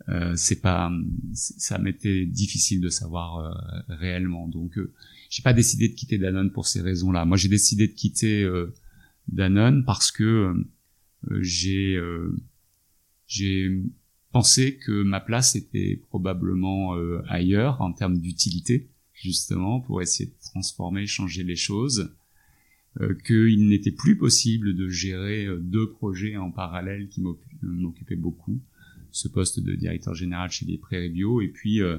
euh, c'est pas, ça m'était difficile de savoir euh, réellement. Donc, euh, j'ai pas décidé de quitter Danone pour ces raisons-là. Moi, j'ai décidé de quitter euh, Danone parce que j'ai j'ai pensé que ma place était probablement ailleurs en termes d'utilité, justement, pour essayer de transformer, changer les choses. qu'il n'était plus possible de gérer deux projets en parallèle qui m'occupaient beaucoup ce poste de directeur général chez les Prairies Bio et puis euh,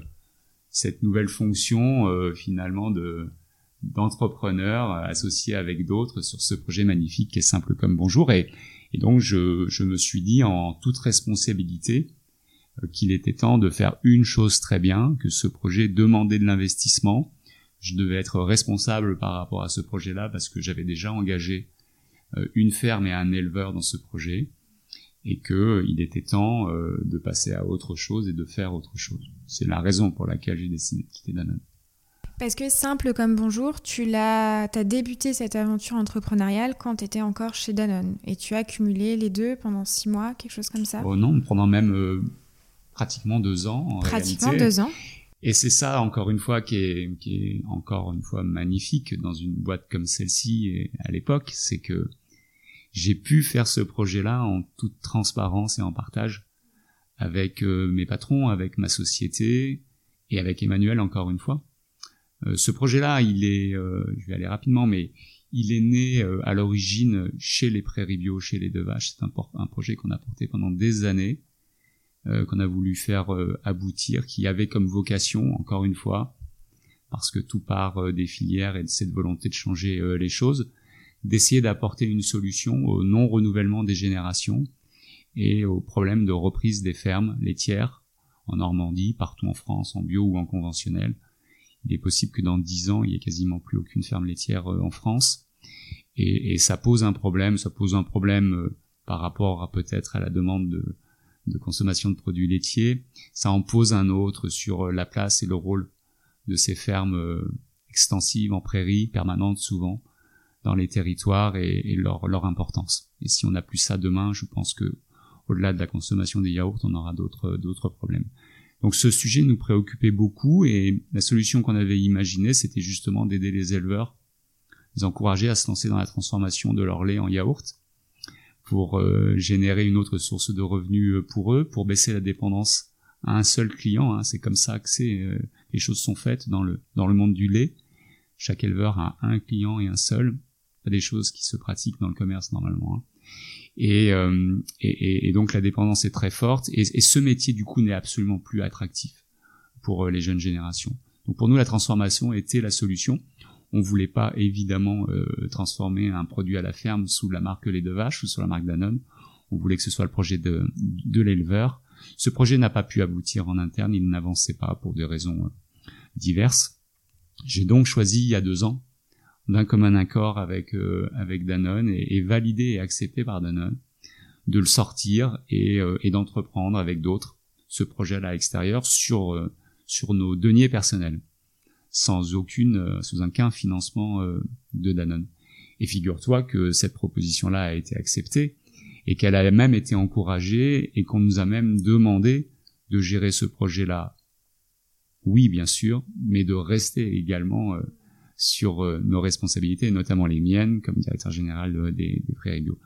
cette nouvelle fonction euh, finalement de d'entrepreneur associé avec d'autres sur ce projet magnifique qui est simple comme bonjour. Et, et donc je, je me suis dit en toute responsabilité euh, qu'il était temps de faire une chose très bien, que ce projet demandait de l'investissement. Je devais être responsable par rapport à ce projet-là parce que j'avais déjà engagé une ferme et un éleveur dans ce projet et que euh, il était temps euh, de passer à autre chose et de faire autre chose. C'est la raison pour laquelle j'ai décidé de quitter Danone. Parce que simple comme bonjour, tu l'as, as débuté cette aventure entrepreneuriale quand tu étais encore chez Danone et tu as cumulé les deux pendant six mois, quelque chose comme ça. Oh non, pendant même euh, pratiquement deux ans en pratiquement deux ans. Et c'est ça encore une fois qui est, qui est encore une fois magnifique dans une boîte comme celle-ci à l'époque, c'est que j'ai pu faire ce projet-là en toute transparence et en partage avec euh, mes patrons, avec ma société et avec Emmanuel encore une fois. Euh, ce projet-là, il est, euh, je vais aller rapidement, mais il est né à l'origine chez les Prairies Bio, chez les Deux Vaches. C'est un, un, projet qu'on a porté pendant des années, qu'on a voulu faire aboutir, qui avait comme vocation, encore une fois, parce que tout part des filières et de cette volonté de changer les choses, d'essayer d'apporter une solution au non-renouvellement des générations et au problème de reprise des fermes laitières en Normandie, partout en France, en bio ou en conventionnel. Il est possible que dans dix ans, il y ait quasiment plus aucune ferme laitière euh, en France. Et, et, ça pose un problème, ça pose un problème euh, par rapport à peut-être à la demande de, de, consommation de produits laitiers. Ça en pose un autre sur euh, la place et le rôle de ces fermes extensives en prairie, permanentes souvent, dans les territoires et, leur, leur, importance. Et si on n'a plus ça demain, je pense que au-delà de la consommation des yaourts, on aura d'autres d'autres problèmes. Donc ce sujet nous préoccupait beaucoup et la solution qu'on avait imaginée, c'était justement d'aider les éleveurs, les encourager à se lancer dans la transformation de leur lait en yaourt pour euh, générer une autre source de revenus euh, pour eux, pour baisser la dépendance à un seul client. Hein. C'est comme ça que c'est euh, les choses sont faites dans le dans le monde du lait. Chaque éleveur a un client et un seul pas des choses qui se pratiquent dans le commerce normalement. Hein. Euh, et, et, et, donc la dépendance est très forte et, et ce métier du coup n'est absolument plus attractif pour euh, les jeunes générations. Donc pour nous la transformation était la solution. On voulait pas évidemment euh, transformer un produit à la ferme sous la marque lait de vache ou sous la marque Danone. On voulait que ce soit le projet de, de l'éleveur. Ce projet n'a pas pu aboutir en interne, il n'avançait pas pour des raisons diverses. J'ai donc choisi il y a deux ans d'un commun accord avec euh, avec Danone et, et, validé et accepté par Danone de le sortir et, euh, et d'entreprendre avec d'autres ce projet-là à l'extérieur sur euh, sur nos deniers personnels sans aucune sous aucun financement de Danone. Et figure-toi que cette proposition-là a été acceptée et qu'elle a même été encouragée et qu'on nous a même demandé de gérer ce projet-là. Oui, bien sûr, mais de rester également sur nos responsabilités, notamment les miennes comme directeur général des, des Prairies Bio.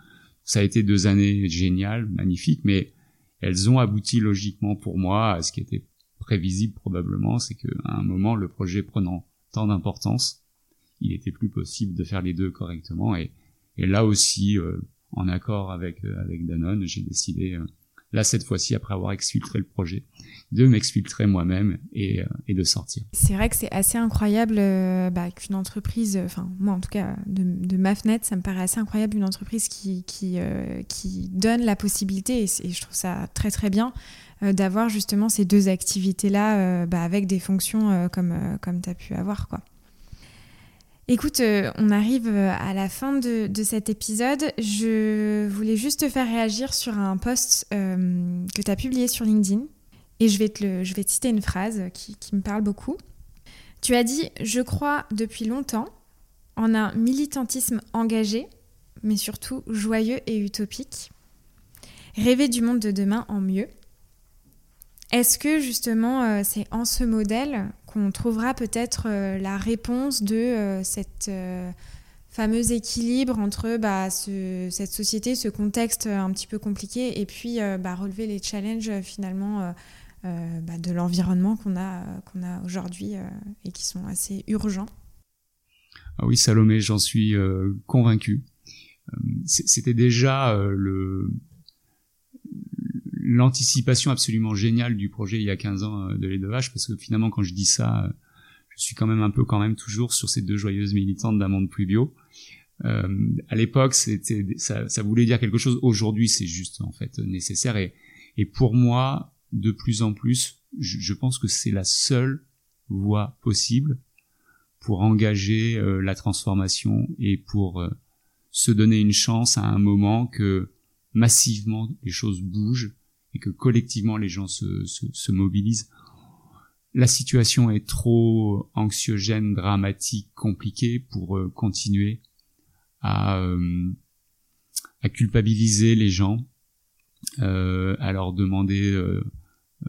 Ça a été deux années géniales, magnifiques, mais elles ont abouti logiquement pour moi à ce qui était prévisible probablement, c'est qu'à un moment, le projet prenant tant d'importance, il était plus possible de faire les deux correctement. Et, et là aussi, euh, en accord avec, euh, avec Danone, j'ai décidé euh, là cette fois-ci, après avoir exfiltré le projet, de m'exfiltrer moi-même et, euh, et, de sortir. C'est vrai que c'est assez incroyable euh, bah, qu'une entreprise, enfin moi en tout cas de, ma fenêtre, ça me paraît assez incroyable une entreprise qui, qui, euh, donne la possibilité, et, je trouve ça très très bien, euh, d'avoir justement ces deux activités-là euh, bah, avec des fonctions comme, comme tu as pu avoir. quoi. Écoute, euh, on arrive euh, à la fin de, cet épisode. Je voulais juste te faire réagir sur un post euh, que tu as publié sur LinkedIn. Et je vais te, je vais te citer une phrase qui me parle beaucoup. Tu as dit Je crois depuis longtemps en un militantisme engagé, mais surtout joyeux et utopique. Rêver du monde de demain en mieux. Est-ce que justement euh, c'est en ce modèle qu'on trouvera peut-être euh, la réponse de euh, cette fameux équilibre entre bah, ce, cette société, ce contexte un petit peu compliqué, et puis bah, relever les challenges finalement bah, de l'environnement qu'on a, qu'on a aujourd'hui et qui sont assez urgents? Ah Oui, Salomé, j'en suis convaincu. C'était déjà le l'anticipation absolument géniale du projet il y a 15 ans de l'élevage parce que finalement quand je dis ça je suis quand même un peu quand même toujours sur ces deux joyeuses militantes d'un monde plus bio euh, à l'époque c'était ça, ça, voulait dire quelque chose. Aujourd'hui c'est juste en fait nécessaire. Et, et pour moi de plus en plus je, je pense que c'est la seule voie possible pour engager euh, la transformation et pour euh, se donner une chance à un moment que massivement les choses bougent et que collectivement les gens se, se, se, mobilisent. La situation est trop anxiogène, dramatique, compliquée pour euh, continuer à, euh, à, culpabiliser les gens, euh, à leur demander euh,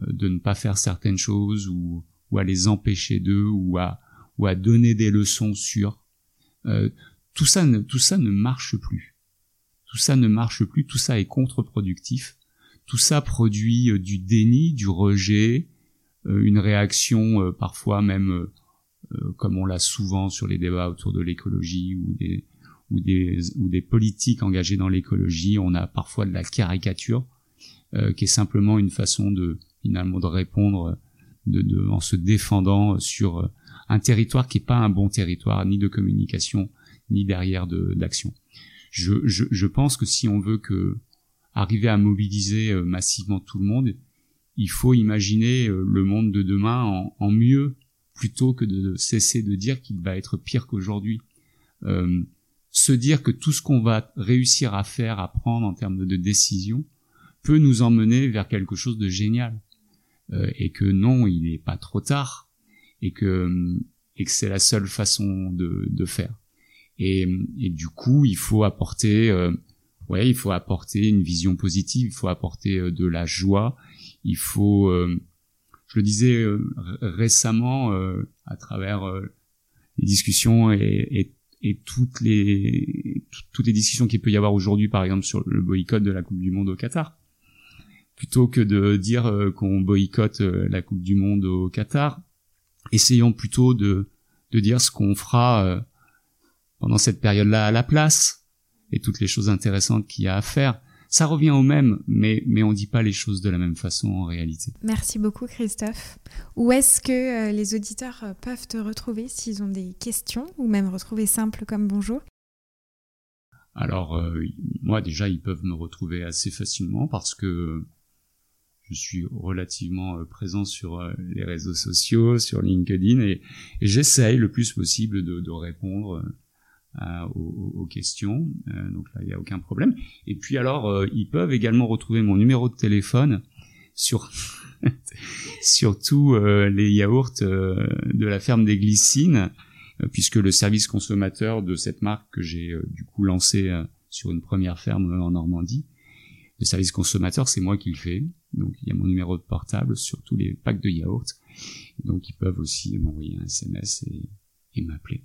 de ne pas faire certaines choses ou, ou à les empêcher d'eux ou à, ou à donner des leçons sur. Euh, tout ça, ne, tout ça ne marche plus. Tout ça ne marche plus, tout ça est contre-productif tout ça produit euh, du déni, du rejet, euh, une réaction euh, parfois même, comme on l'a souvent sur les débats autour de l'écologie ou des, ou des, ou des politiques engagées dans l'écologie, on a parfois de la caricature, qui est simplement une façon de finalement de répondre de, de, en se défendant sur un territoire qui n'est pas un bon territoire, ni de communication, ni derrière d'action. Je, je, je, pense que si on veut que arriver à mobiliser euh, massivement tout le monde, il faut imaginer euh, le monde de demain en, en mieux plutôt que de cesser de dire qu'il va être pire qu'aujourd'hui. Euh, se dire que tout ce qu'on va réussir à faire, à prendre en termes de décision, peut nous emmener vers quelque chose de génial. Euh, et que non, il n'est pas trop tard, et que, et que c'est la seule façon de, de faire. Et, et, du coup, il faut apporter euh, ouais, il faut apporter une vision positive, il faut apporter euh, de la joie, il faut, euh, je le disais euh, récemment à travers les discussions et, et, et, toutes les toutes les discussions qu'il peut y avoir aujourd'hui, par exemple sur le boycott de la Coupe du Monde au Qatar, plutôt que de dire qu'on boycotte la Coupe du Monde au Qatar, essayons plutôt de de dire ce qu'on fera pendant cette période-là à la place et toutes les choses intéressantes qu'il y a à faire. Ça revient au même, mais, mais on dit pas les choses de la même façon en réalité. Merci beaucoup Christophe. Où est-ce que euh, les auditeurs euh, peuvent te retrouver s'ils ont des questions ou même retrouver simple comme bonjour? Alors euh, moi déjà ils peuvent me retrouver assez facilement parce que je suis relativement présent sur les réseaux sociaux, sur LinkedIn et, et j'essaye le plus possible de, de répondre aux, aux, questions. Euh, donc là, il n'y a aucun problème. Et puis alors, euh, ils peuvent également retrouver mon numéro de téléphone sur sur tous les yaourts de la ferme des Glycines, puisque le service consommateur de cette marque que j'ai du coup lancé sur une première ferme en Normandie, le service consommateur, c'est moi qui le fais. Donc il y a mon numéro de portable sur tous les packs de yaourts. Donc ils peuvent aussi m'envoyer un SMS et, et m'appeler.